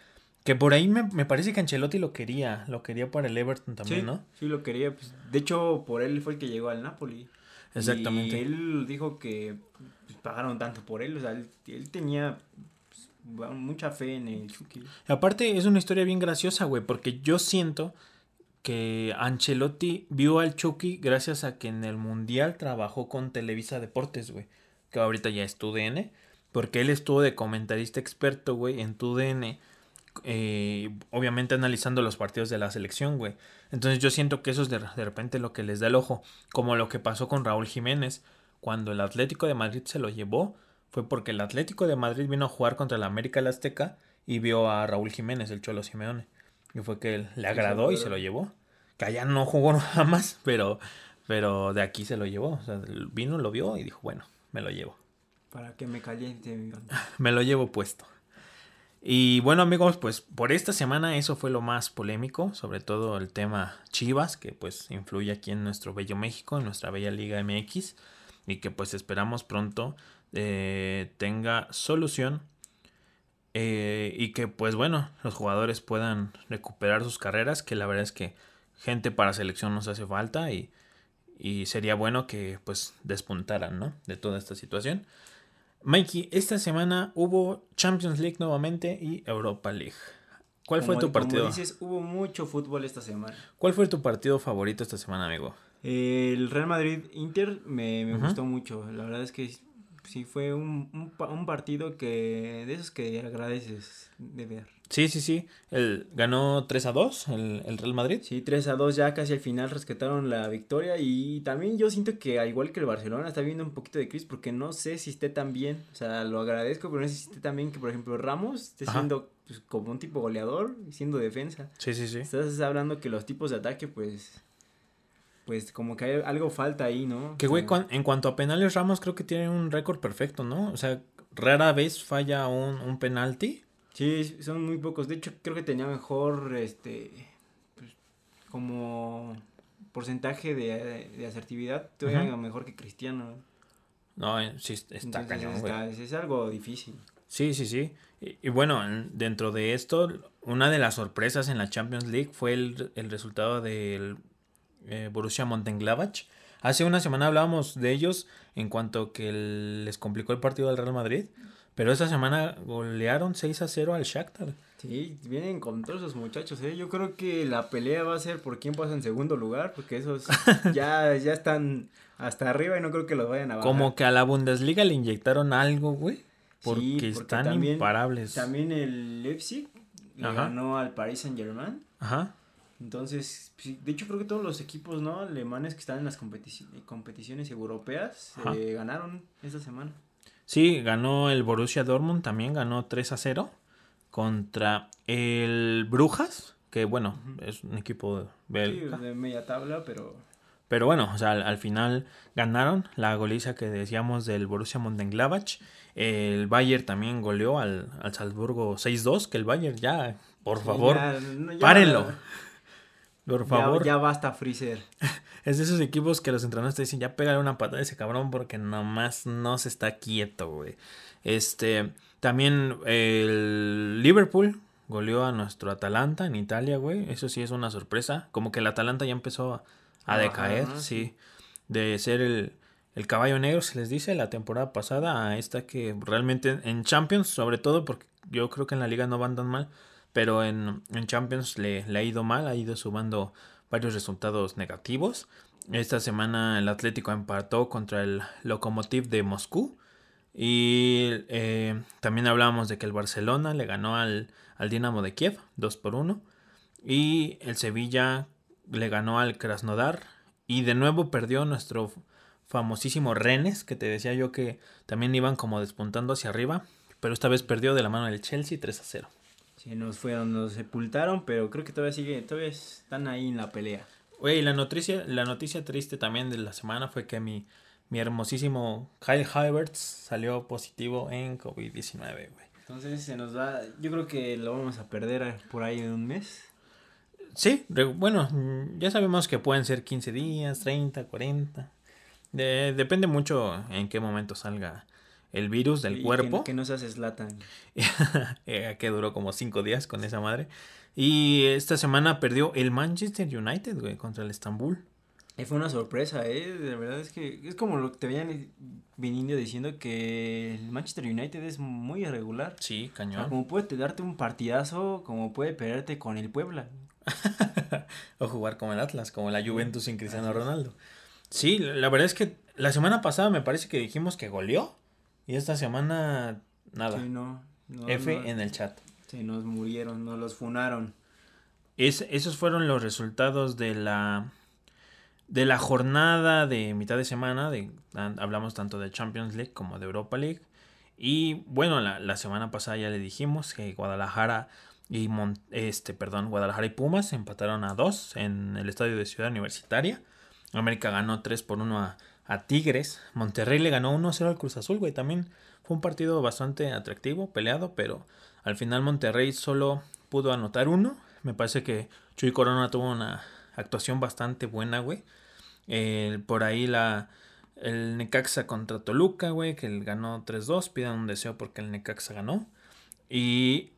Que por ahí me, me parece que Ancelotti lo quería, lo quería para el Everton también, sí, ¿no? Sí, lo quería. Pues, de hecho, por él fue el que llegó al Napoli. Exactamente. Y él dijo que pues, pagaron tanto por él. O sea, él, él tenía pues, mucha fe en el Chucky. Aparte, es una historia bien graciosa, güey, porque yo siento que Ancelotti vio al Chucky gracias a que en el Mundial trabajó con Televisa Deportes, güey, que ahorita ya es TUDN, porque él estuvo de comentarista experto, güey, en TUDN, eh, obviamente analizando los partidos de la selección, güey. Entonces yo siento que eso es de, de repente lo que les da el ojo, como lo que pasó con Raúl Jiménez, cuando el Atlético de Madrid se lo llevó, fue porque el Atlético de Madrid vino a jugar contra el América el Azteca y vio a Raúl Jiménez, el Cholo Simeone. Y fue que él le agradó y se lo llevó. Que allá no jugó nada más, pero, pero de aquí se lo llevó. O sea, vino, lo vio y dijo, bueno, me lo llevo. Para que me caliente. Me lo llevo puesto. Y bueno amigos, pues por esta semana eso fue lo más polémico, sobre todo el tema Chivas, que pues influye aquí en nuestro bello México, en nuestra bella Liga MX, y que pues esperamos pronto eh, tenga solución eh, y que pues bueno, los jugadores puedan recuperar sus carreras, que la verdad es que gente para selección nos hace falta y, y sería bueno que pues despuntaran, ¿no? De toda esta situación. Mikey, esta semana hubo Champions League nuevamente y Europa League. ¿Cuál fue tu partido? Como dices, hubo mucho fútbol esta semana. ¿Cuál fue tu partido favorito esta semana, amigo? El Real Madrid-Inter me, me gustó mucho. La verdad es que sí fue un, un, un partido que de esos que agradeces de ver. Sí, sí, sí. El, ganó 3 a 2 el, el Real Madrid. Sí, 3 a 2 ya casi al final rescataron la victoria y también yo siento que al igual que el Barcelona está viendo un poquito de crisis porque no sé si esté tan bien, o sea, lo agradezco, pero no sé si esté tan bien que por ejemplo Ramos esté Ajá. siendo pues, como un tipo goleador y siendo defensa. Sí, sí, sí. Estás hablando que los tipos de ataque pues pues como que hay, algo falta ahí, ¿no? Que O güey, sea, en cuanto a penales, Ramos creo que tiene un récord perfecto, ¿no? O sea, rara vez falla un, un penalti. Sí, son muy pocos. De hecho, creo que tenía mejor, este, pues, como porcentaje de, de asertividad todavía mejor que Cristiano. No, eh, sí, está cañón, güey. Es algo difícil. Sí, sí, sí. Y, bueno, dentro de esto, una de las sorpresas en la Champions League fue el, el resultado del eh, Borussia Mönchengladbach. Hace una semana hablábamos de ellos en cuanto que les complicó el partido al Real Madrid, pero esta semana golearon 6 a 0 al Shakhtar. Sí, vienen con todos esos muchachos, ¿eh? Yo creo que la pelea va a ser por quién pasa en segundo lugar, porque esos ya, ya están hasta arriba y no creo que los vayan a bajar. Como que a la Bundesliga le inyectaron algo, güey. Porque, están imparables. También el Leipzig le ganó al Paris Saint Germain. Ajá. Entonces, de hecho creo que todos los equipos no alemanes que están en las competiciones europeas eh, ganaron esta semana. Sí, ganó el Borussia Dortmund también, ganó 3 a 0 contra el Brujas, que bueno, es un equipo belga. Sí, de media tabla, pero... Pero bueno, o sea, al, final ganaron la goliza que decíamos del Borussia Mönchengladbach. El Bayern también goleó al, al Salzburgo 6-2, que el Bayern ya, por favor, párenlo. Por favor. Ya, basta, Freezer. es de esos equipos que los entrenadores te dicen, ya pégale una patada a ese cabrón porque nomás no se está quieto, güey. Este, también el Liverpool goleó a nuestro Atalanta en Italia, güey. Eso sí es una sorpresa. Como que el Atalanta ya empezó a, decaer, sí. De ser el, el caballo negro, se les dice, la temporada pasada a esta que realmente en Champions, sobre todo porque yo creo que en la liga no van tan mal pero en, Champions le, ha ido mal, ha ido sumando varios resultados negativos. Esta semana el Atlético empató contra el Lokomotiv de Moscú. Y eh, también hablamos de que el Barcelona le ganó al, al Dinamo de Kiev 2 por 1. Y el Sevilla le ganó al Krasnodar. Y de nuevo perdió nuestro famosísimo Rennes, que te decía yo que también iban como despuntando hacia arriba. Pero esta vez perdió de la mano del Chelsea 3 a 0. Sí, nos fueron, nos sepultaron, pero creo que todavía sigue, todavía están ahí en la pelea. Oye, la noticia, la noticia triste también de la semana fue que mi, mi hermosísimo Kyle Havertz salió positivo en COVID-19, güey. Entonces se nos va, yo creo que lo vamos a perder por ahí en un mes. Sí, bueno, ya sabemos que pueden ser 15 días, 30, 40. depende mucho en qué momento salga el virus del cuerpo. Que, no se hace eh, que duró como cinco días con esa madre. Y esta semana perdió el Manchester United, güey, contra el Estambul. Y fue una sorpresa, ¿eh? De verdad es que es como lo que te venían viniendo diciendo que el Manchester United es muy irregular. Sí, cañón. como puede darte un partidazo, como puede perderte con el Puebla. o jugar como el Atlas, como la Juventus sin Cristiano Ronaldo. Sí, la verdad es que la semana pasada me parece que dijimos que goleó. Y esta semana, nada. Sí, no, F en el chat. Sí, nos murieron, nos los funaron. Es, esos fueron los resultados de la de la jornada de mitad de semana. De, hablamos tanto de Champions League como de Europa League. Y bueno, la, la semana pasada ya le dijimos que Guadalajara y este, perdón, Guadalajara y Pumas empataron a dos en el estadio de Ciudad Universitaria. América ganó 3 por 1 a, a Tigres. Monterrey le ganó 1-0 al Cruz Azul, güey. También fue un partido bastante atractivo, peleado, pero al final Monterrey solo pudo anotar uno. Me parece que Chuy Corona tuvo una actuación bastante buena, güey. por ahí la, el Necaxa contra Toluca, güey, que él ganó 3-2. Pidan un deseo porque el Necaxa ganó. Y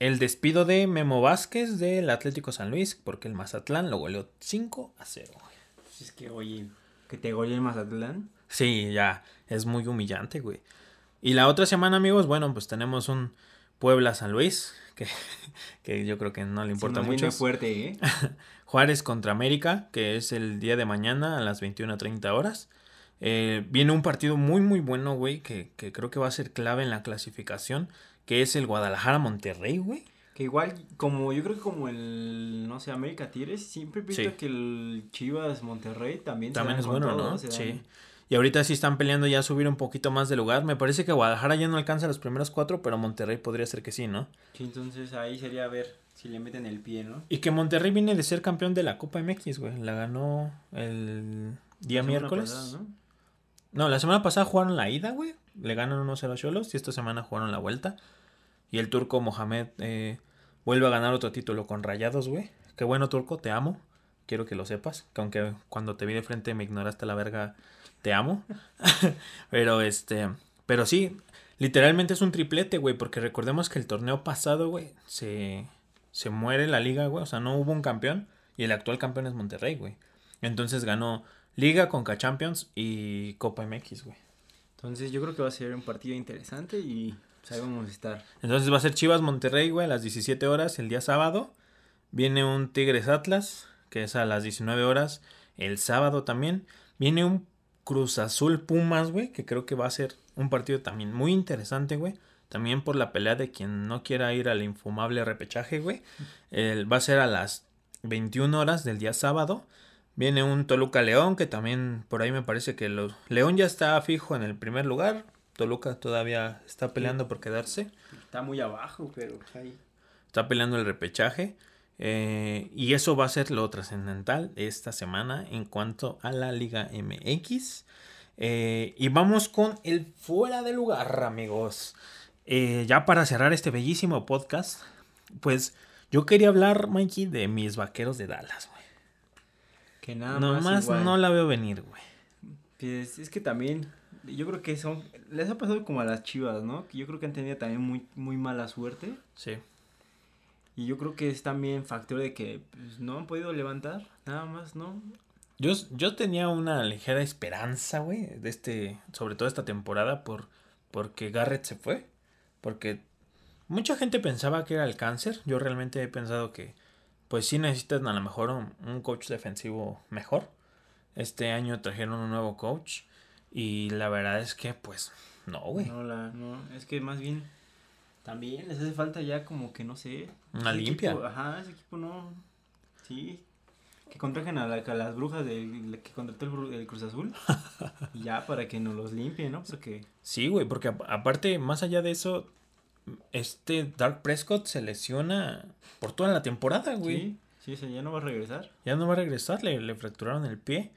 el despido de Memo Vázquez del Atlético San Luis, porque el Mazatlán lo goleó 5 a 0. Güey. Es que, oye, que te golee el Mazatlán. Sí, ya, es muy humillante, güey. Y la otra semana, amigos, bueno, pues tenemos un Puebla San Luis, que, que yo creo que no le importa mucho. fuerte, ¿eh? Juárez contra América, que es el día de mañana a las 21.30 horas. Eh, viene un partido muy, muy bueno, güey, que, que creo que va a ser clave en la clasificación, que es el Guadalajara-Monterrey, güey. Que igual, como yo creo que como el, no sé, América Tigres, siempre pienso que el Chivas Monterrey también, también es bueno, ¿no? Sí. Y ahorita sí están peleando ya a subir un poquito más de lugar. Me parece que Guadalajara ya no alcanza los primeros cuatro, pero Monterrey podría ser que sí, ¿no? Sí, entonces ahí sería a ver si le meten el pie, ¿no? Y que Monterrey viene de ser campeón de la Copa MX, güey. La ganó el día miércoles. ¿no? ¿no? la semana pasada jugaron la ida, güey. Le ganan 1-0 a Cholos y esta semana jugaron la vuelta. Y el turco Mohamed eh, vuelve a ganar otro título con Rayados, güey. Qué bueno, turco, te amo. quiero que lo sepas. Que aunque cuando te vi de frente me ignoraste la verga, te amo. pero este, pero sí, literalmente es un triplete, güey, porque recordemos que el torneo pasado, güey, se, se muere la liga, güey, o sea, no hubo un campeón y el actual campeón es Monterrey, güey. Entonces ganó Liga, Conca Champions y Copa MX, güey. Entonces yo creo que va a ser un partido interesante y estar. Entonces va a ser Chivas Monterrey, güey, a las 17 horas el día sábado. Viene un Tigres Atlas, que es a las 19 horas el sábado también. Viene un Cruz Azul Pumas, güey, que creo que va a ser un partido también muy interesante, güey. También por la pelea de quien no quiera ir al infumable repechaje, güey. va a ser a las 21 horas del día sábado. Viene un Toluca León, que también por ahí me parece que los... León ya está fijo en el primer lugar. Toluca todavía está peleando por quedarse. Está muy abajo, pero ahí. Está peleando el repechaje. Eh, y eso va a ser lo trascendental esta semana en cuanto a la Liga MX. Eh, y vamos con el fuera de lugar, amigos. Eh, ya para cerrar este bellísimo podcast, pues yo quería hablar, Mikey, de mis vaqueros de Dallas, güey. Que nada más. no la veo venir, güey. Pues es que también, yo creo que son, les ha pasado como a las chivas, ¿no? Que yo creo que han tenido también muy, muy mala suerte. Sí. Y yo creo que es también factor de que pues, no han podido levantar, nada más, ¿no? Yo, yo tenía una ligera esperanza, güey, de este, sobre todo esta temporada, por, porque Garrett se fue. Porque mucha gente pensaba que era el cáncer. Yo realmente he pensado que pues sí necesitan a lo mejor un, coach defensivo mejor. Este año trajeron un nuevo coach y la verdad es que pues no, güey. No, la, no, es que más bien también les hace falta ya como que no sé. Una limpia. ajá, ese equipo no. Sí. Que contrajen a, las brujas de, que contrató el, Cruz Azul. ya para que nos los limpien, ¿no? Porque. Sí, güey, porque aparte, más allá de eso, este Dark Prescott se lesiona por toda la temporada, güey. Sí, sí, ya no va a regresar. Ya no va a regresar, le, le fracturaron el pie.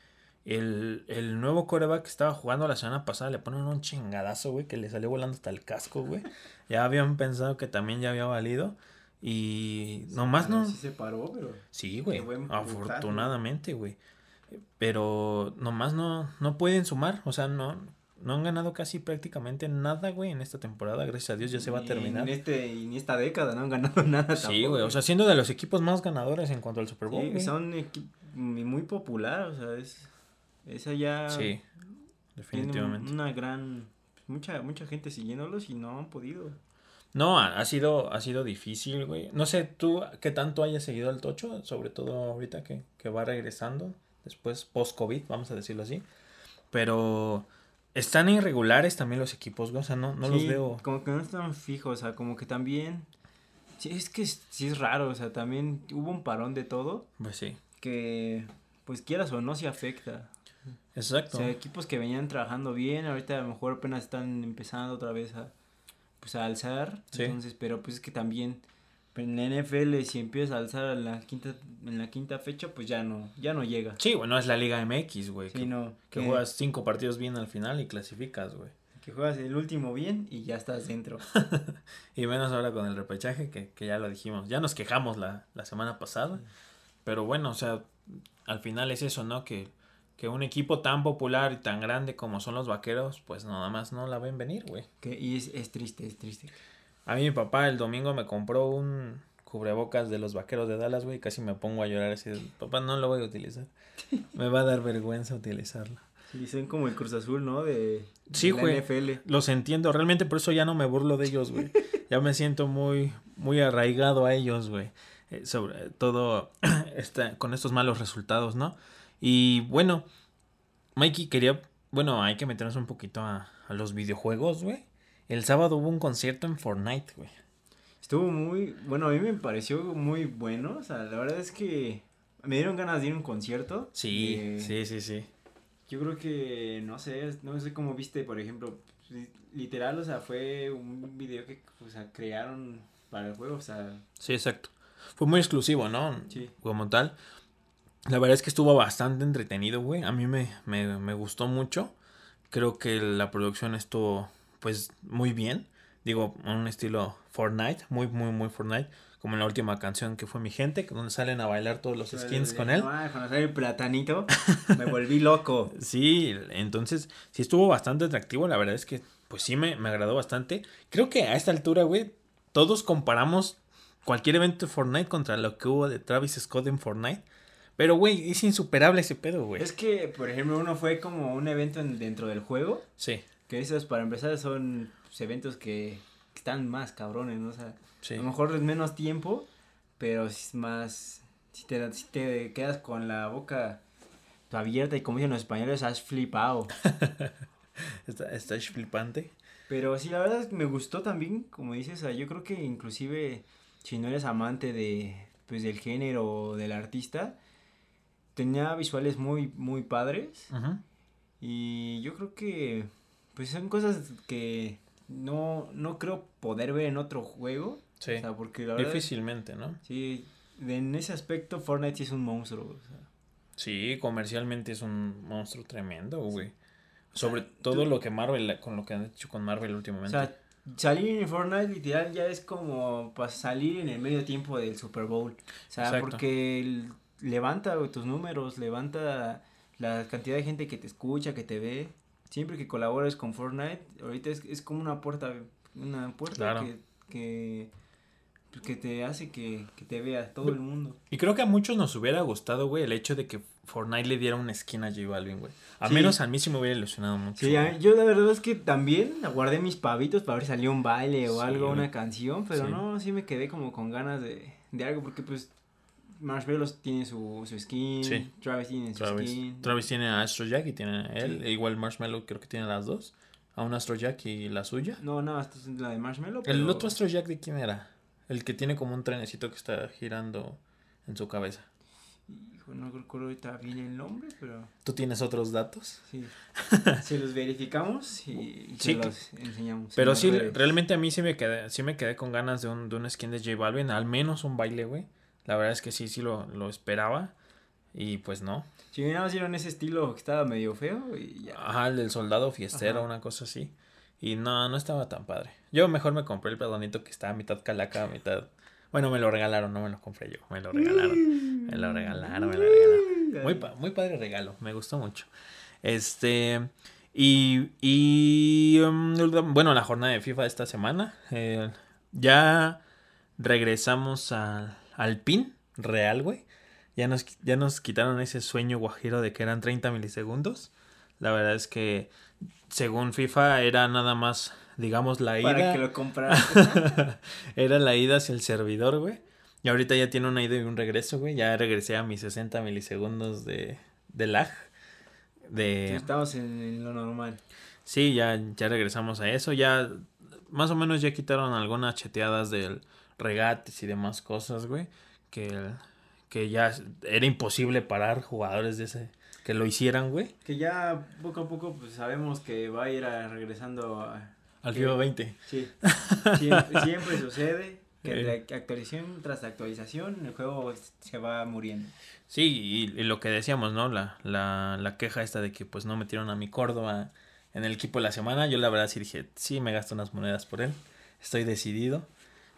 El, nuevo coreback que estaba jugando la semana pasada le ponen un chingadazo, güey, que le salió volando hasta el casco, güey. ya habían pensado que también ya había valido. Y nomás no. Sí se paró, pero. Sí, güey. Afortunadamente, güey. Pero nomás no, no pueden sumar. O sea, no, no han ganado casi prácticamente nada, güey, en esta temporada. Gracias a Dios ya se va a terminar. En este, en esta década no han ganado nada Sí, güey. O sea, siendo de los equipos más ganadores en cuanto al Super Bowl. Sí, son muy popular, o sea, es. Esa ya. Sí, definitivamente. una gran. Mucha, mucha gente siguiéndolos y no han podido. No, ha, sido, ha sido difícil, güey. No sé tú qué tanto hayas seguido al Tocho, sobre todo ahorita que, que va regresando, después post-COVID, vamos a decirlo así. Pero están irregulares también los equipos, güey. O sea, no, no los veo. Como que no están fijos, o sea, como que también. Sí, es que sí es raro, o sea, también hubo un parón de todo. Pues sí. Que, pues quieras o no, se afecta. Exacto. O sea, equipos que venían trabajando bien, ahorita a lo mejor apenas están empezando otra vez a, pues, a alzar. Sí. Entonces, pero pues es que también en la NFL si empiezas a alzar en la quinta en la quinta fecha pues ya no ya no llega sí bueno es la Liga MX güey sí, que, no, que, juegas cinco partidos bien al final y clasificas güey que juegas el último bien y ya estás dentro y menos ahora con el repechaje que, que ya lo dijimos ya nos quejamos la, la semana pasada pero bueno o sea al final es eso no que que un equipo tan popular y tan grande como son los vaqueros, pues nada más no la ven venir, güey. y es, es triste, es triste. A mí mi papá el domingo me compró un cubrebocas de los vaqueros de Dallas, güey, casi me pongo a llorar así, papá, no lo voy a utilizar. me va a dar vergüenza utilizarlo. Son como el Cruz Azul, ¿no? De, sí, güey. Los entiendo, realmente por eso ya no me burlo de ellos, güey. ya me siento muy, muy arraigado a ellos, güey. Eh, sobre todo esta, con estos malos resultados, ¿no? Y bueno, Mikey quería, bueno, hay que meternos un poquito a, a los videojuegos, güey. El sábado hubo un concierto en Fortnite, güey. Estuvo muy, bueno, a mí me pareció muy bueno, o sea, la verdad es que me dieron ganas de ir a un concierto. Sí, eh, sí, sí, sí. Yo creo que, no sé, no sé cómo viste, por ejemplo, literal, o sea, fue un video que, o sea, crearon para el juego, o sea. Sí, exacto. Fue muy exclusivo, ¿no? Sí. Como tal. La verdad es que estuvo bastante entretenido, güey. A mí me, me, me gustó mucho. Creo que la producción estuvo pues muy bien. Digo, un estilo Fortnite, muy, muy, muy Fortnite. Como en la última canción que fue Mi Gente, donde salen a bailar todos los skins con él. Ay, cuando sale el platanito, me volví loco. Sí, entonces sí estuvo bastante atractivo. La verdad es que, pues sí, me, me agradó bastante. Creo que a esta altura, güey, todos comparamos cualquier evento de Fortnite contra lo que hubo de Travis Scott en Fortnite. Pero, güey, es insuperable ese pedo, güey. Es que, por ejemplo, uno fue como un evento en- dentro del juego. Sí, Que esos, para empezar, son eventos que, están más cabrones, ¿no? O sea, sí. a lo mejor es menos tiempo, pero es más... Si te, si te quedas con la boca abierta y como dicen los españoles, has flipado. Está, está flipante. Pero sí, la verdad es que me gustó también, como dices, o sea, yo creo que inclusive si no eres amante de, pues, del género o del artista, tenía visuales muy, muy padres. Y yo creo que, pues son cosas que no, no creo poder ver en otro juego. Sí. O sea, porque la verdad, Difícilmente, ¿no? sí, en ese aspecto Fortnite sí es un monstruo. o sea. Sí, comercialmente es un monstruo tremendo, güey. Sobre sea, todo tú- lo que Marvel, con lo que han hecho con Marvel O últimamente. sea, salir en Fortnite literal ya es como pues, salir en el medio tiempo del Super Bowl. O sea, Exacto. porque el- levanta güey, tus números, levanta la cantidad de gente que te escucha, que te ve. Siempre que colabores con Fortnite, ahorita es, es como una puerta, una puerta Claro. que, que, pues, que te hace que, que te vea todo el mundo. Y creo que a muchos nos hubiera gustado, güey, el hecho de que Fortnite le diera una skin a J Balvin, güey. A Sí. menos a mí sí me hubiera ilusionado mucho. Sí, yo la verdad es que también guardé mis pavitos para ver si salía un baile o Sí, algo, güey. una canción, pero Sí. no, sí me quedé como con ganas de, de algo porque pues Marshmallows tiene su, su skin, Sí. Travis tiene su Travis, skin. Travis tiene a Astro Jack y tiene a él. Sí. E igual Marshmallow creo que tiene las dos. A un Astro Jack y la suya. No, no, esta es la de Marshmallow. ¿El otro Astro Jack de quién era? El que tiene como un trenecito que está girando en su cabeza. Hijo, no recuerdo ahorita bien el nombre, pero ¿Tú tienes otros datos? sí. se los verificamos y, y se los enseñamos. en Pero sí, realmente a mí sí me quedé, sí me quedé con ganas de un, de un skin de J Balvin, al menos un baile, güey. La verdad es que sí, sí lo, lo esperaba. Y pues no. Si nada más dieron ese estilo que estaba medio feo y ya. Ajá, el del soldado fiestero, Ajá. una cosa así. Y no, no estaba tan padre. Yo mejor me compré el pedonito que estaba a mitad calaca, a mitad... Bueno, me lo regalaron, no me lo compré yo, me lo regalaron. Me lo regalaron, me lo regalaron. Muy, pa- muy padre regalo, me gustó mucho. Este... Y, y um, bueno, la jornada de FIFA de esta semana. eh, ya regresamos al, al pin real, güey. Ya nos, ya nos quitaron ese sueño guajiro de que eran 30 milisegundos. La verdad es que según FIFA era nada más, digamos, la ida. Para que lo compraras. era la ida hacia el servidor, güey. Y ahorita ya tiene una ida y un regreso, güey. Ya regresé a mis 60 milisegundos de, de lag. De... Estamos en, en lo normal. Sí, ya, ya regresamos a eso. Ya más o menos ya quitaron algunas cheteadas del regates y demás cosas, güey. Que, que ya era imposible parar jugadores de ese que lo hicieran, güey. Que ya poco a poco pues sabemos que va a ir a- regresando a... Al Sí. FIFA 20. Sí, siempre, siempre sucede que Eh. actualización tras actualización el juego se va muriendo. Sí, y, y lo que decíamos, ¿no? La, la, la queja esta de que pues no metieron a mi Córdoba en el equipo de la semana. Yo la verdad sí dije, sí, me gasto unas monedas por él. Estoy decidido.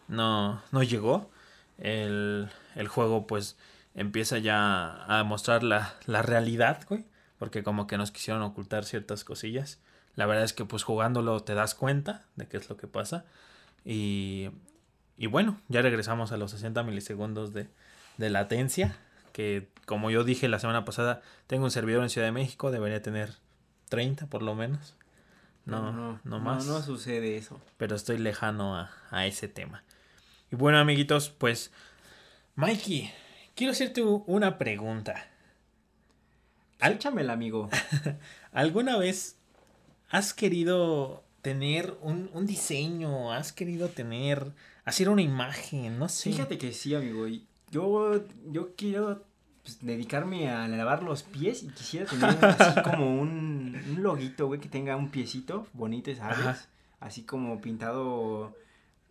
No, no llegó. El, el juego pues empieza ya a mostrar la, la realidad, güey. Porque como que nos quisieron ocultar ciertas cosillas. La verdad es que pues jugándolo te das cuenta de qué es lo que pasa. Y, y bueno, ya regresamos a los 60 milisegundos de, de latencia. Que como yo dije la semana pasada, tengo un servidor en Ciudad de México, debería tener 30 por lo menos. No, no, más. No, sucede eso. Pero estoy lejano a, a ese tema. Y bueno, amiguitos, pues, Mikey, quiero hacerte una pregunta. Échamela, amigo. ¿Alguna vez has querido tener un, un diseño? ¿Has querido tener, hacer una imagen? No sé. Fíjate que sí, amigo. Yo, yo quiero pues, dedicarme a lavar los pies y quisiera tener así como un, un loguito, güey, que tenga un piecito bonito, ¿sabes? Ajá. Así como pintado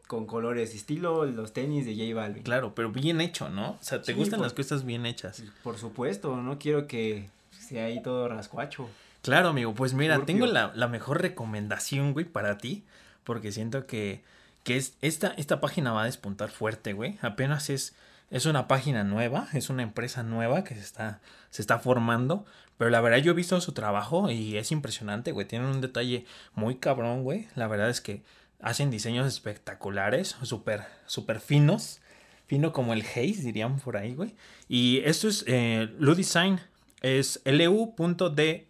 con colores, estilo los tenis de J Balvin. Claro, pero bien hecho, ¿no? O sea, te Sí, gustan por- las cosas bien hechas. Por supuesto, no quiero que sea ahí todo rascuacho. Claro, amigo, pues mira, tengo la, la mejor recomendación, güey, para ti. porque siento que, que es, esta, esta página va a despuntar fuerte, güey. Apenas es, es una página nueva, es una empresa nueva que se está, se está formando. Pero la verdad yo he visto su trabajo y es impresionante, güey. Tienen un detalle muy cabrón, güey. La verdad es que hacen diseños espectaculares, súper, súper finos. Fino como el Haze, dirían por ahí, güey. Y esto es eh, Ludesign. Es lu.dsign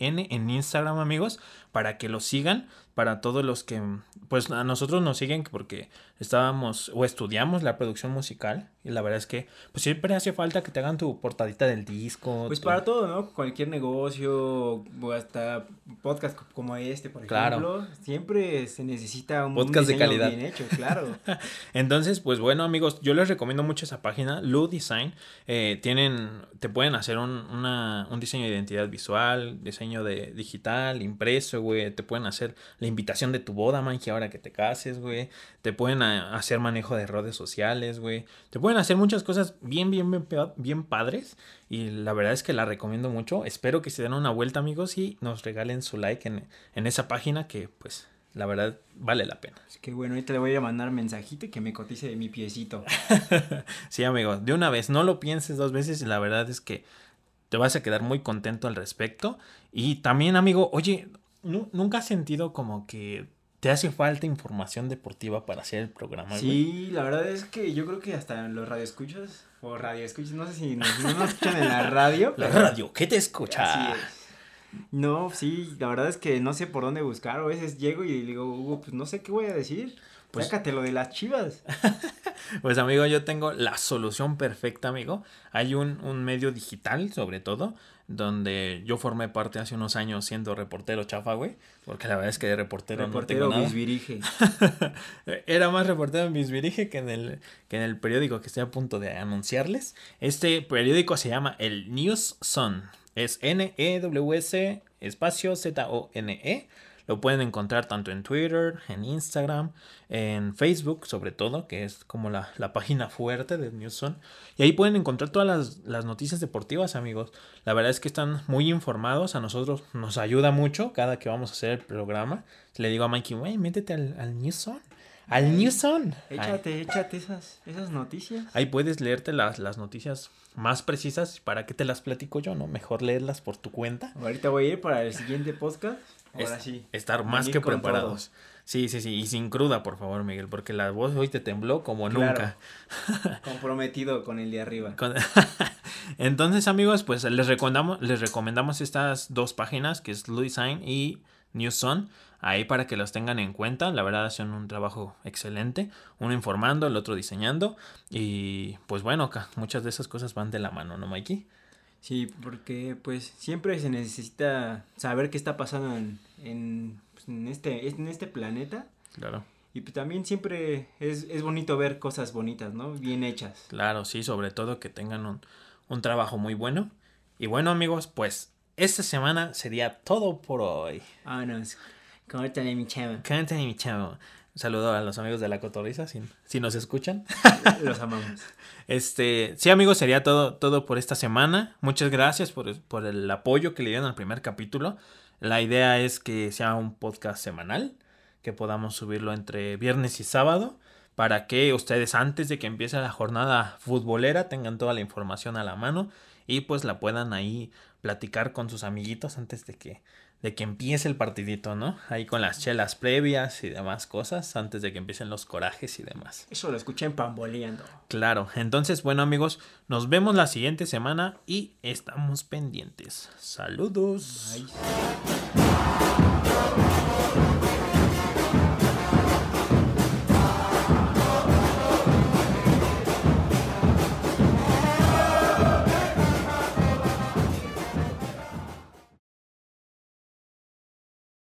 en Instagram, amigos, para que lo sigan para todos los que, pues a nosotros nos siguen porque estábamos o estudiamos la producción musical y la verdad es que pues siempre hace falta que te hagan tu portadita del disco. Pues para todo, ¿no? Cualquier negocio o hasta podcast como este, por ejemplo, siempre se necesita un podcast de calidad bien hecho, claro. Entonces, pues bueno, amigos, yo les recomiendo mucho esa página, Lu Design. Eh, tienen, te pueden hacer un, una, un diseño de identidad visual, diseño de digital, impreso, güey, te pueden hacer la invitación de tu boda, man, que ahora que te cases, güey. Te pueden ah, hacer manejo de redes sociales, güey. Te pueden hacer muchas cosas bien, bien, bien, bien padres. Y la verdad es que la recomiendo mucho. Espero que se den una vuelta, amigos, y nos regalen su like en, en esa página que, pues, la verdad vale la pena. Es que bueno, ahorita le voy a mandar mensajito y que me cotice de mi piecito. sí, amigo, de una vez, no lo pienses dos veces y la verdad es que te vas a quedar muy contento al respecto. Y también, amigo, oye, ¿Nunca has sentido como que te hace falta información deportiva para hacer el programa? Sí, la verdad es que yo creo que hasta en los radioescuchas o radioescuchas, no sé si nos, no nos escuchan en la radio. La radio, ¿qué te escucha? No, sí, la verdad es que no sé por dónde buscar. A veces llego y digo, Hugo, pues no sé qué voy a decir. Pues, Sácate lo de las chivas. pues amigo, yo tengo la solución perfecta, amigo. Hay un, un medio digital, sobre todo, donde yo formé parte hace unos años siendo reportero chafa, güey, porque la verdad es que de reportero, reportero no tengo Bisbirige. Era más reportero en Bisbirige que en el que en el periódico que estoy a punto de anunciarles. Este periódico se llama el News Sun. Es N E W S espacio Z O N E lo pueden encontrar tanto en Twitter, en Instagram, en Facebook sobre todo, que es como la, página fuerte de Newson. Y ahí pueden encontrar todas las, noticias deportivas, amigos. La verdad es que están muy informados. A nosotros nos ayuda mucho cada que vamos a hacer el programa. Le digo a Mikey, wey, métete al, al Newson al Newson. Échate, échate esas, esas noticias. Ahí puedes leerte las, las noticias más precisas. ¿Para qué te las platico yo, no? Mejor leerlas por tu cuenta. Ahorita voy a ir para el siguiente podcast Ahora sí. Estar más que preparados. Sí, sí, sí. Y sin cruda, por favor, Miguel, porque la voz hoy te tembló como nunca. Comprometido con el de arriba. Entonces, amigos, pues les recomendamos, les recomendamos estas dos páginas, que es Sign y Newson, ahí para que los tengan en cuenta. La verdad, hacen un trabajo excelente. Uno informando, el otro diseñando. Y pues bueno, muchas de esas cosas van de la mano, ¿no, Mikey? Sí, porque pues siempre se necesita saber qué está pasando en, en, pues, este, en este planeta. Claro. Y pues, también siempre es, es, bonito ver cosas bonitas, ¿no? Bien hechas. Claro, sí, sobre todo que tengan un, un trabajo muy bueno. Y bueno, amigos, pues esta semana sería todo por hoy. Vámonos. Córtale mi chavo. Córtale mi chavo. saludo a los amigos de la cotorriza, si, si nos escuchan. Los amamos. Este, sí, amigos, sería todo, todo por esta semana. Muchas gracias por, por el apoyo que le dieron al primer capítulo. La idea es que sea un podcast semanal, que podamos subirlo entre viernes y sábado, para que ustedes antes de que empiece la jornada futbolera tengan toda la información a la mano y pues la puedan ahí platicar con sus amiguitos antes de que de que empiece el partidito, ¿no? Ahí con las chelas previas y demás cosas, antes de que empiecen los corajes y demás. Eso lo escuché en Pamboleando. Claro, entonces, bueno amigos, nos vemos la siguiente semana y estamos pendientes. Saludos. Bye.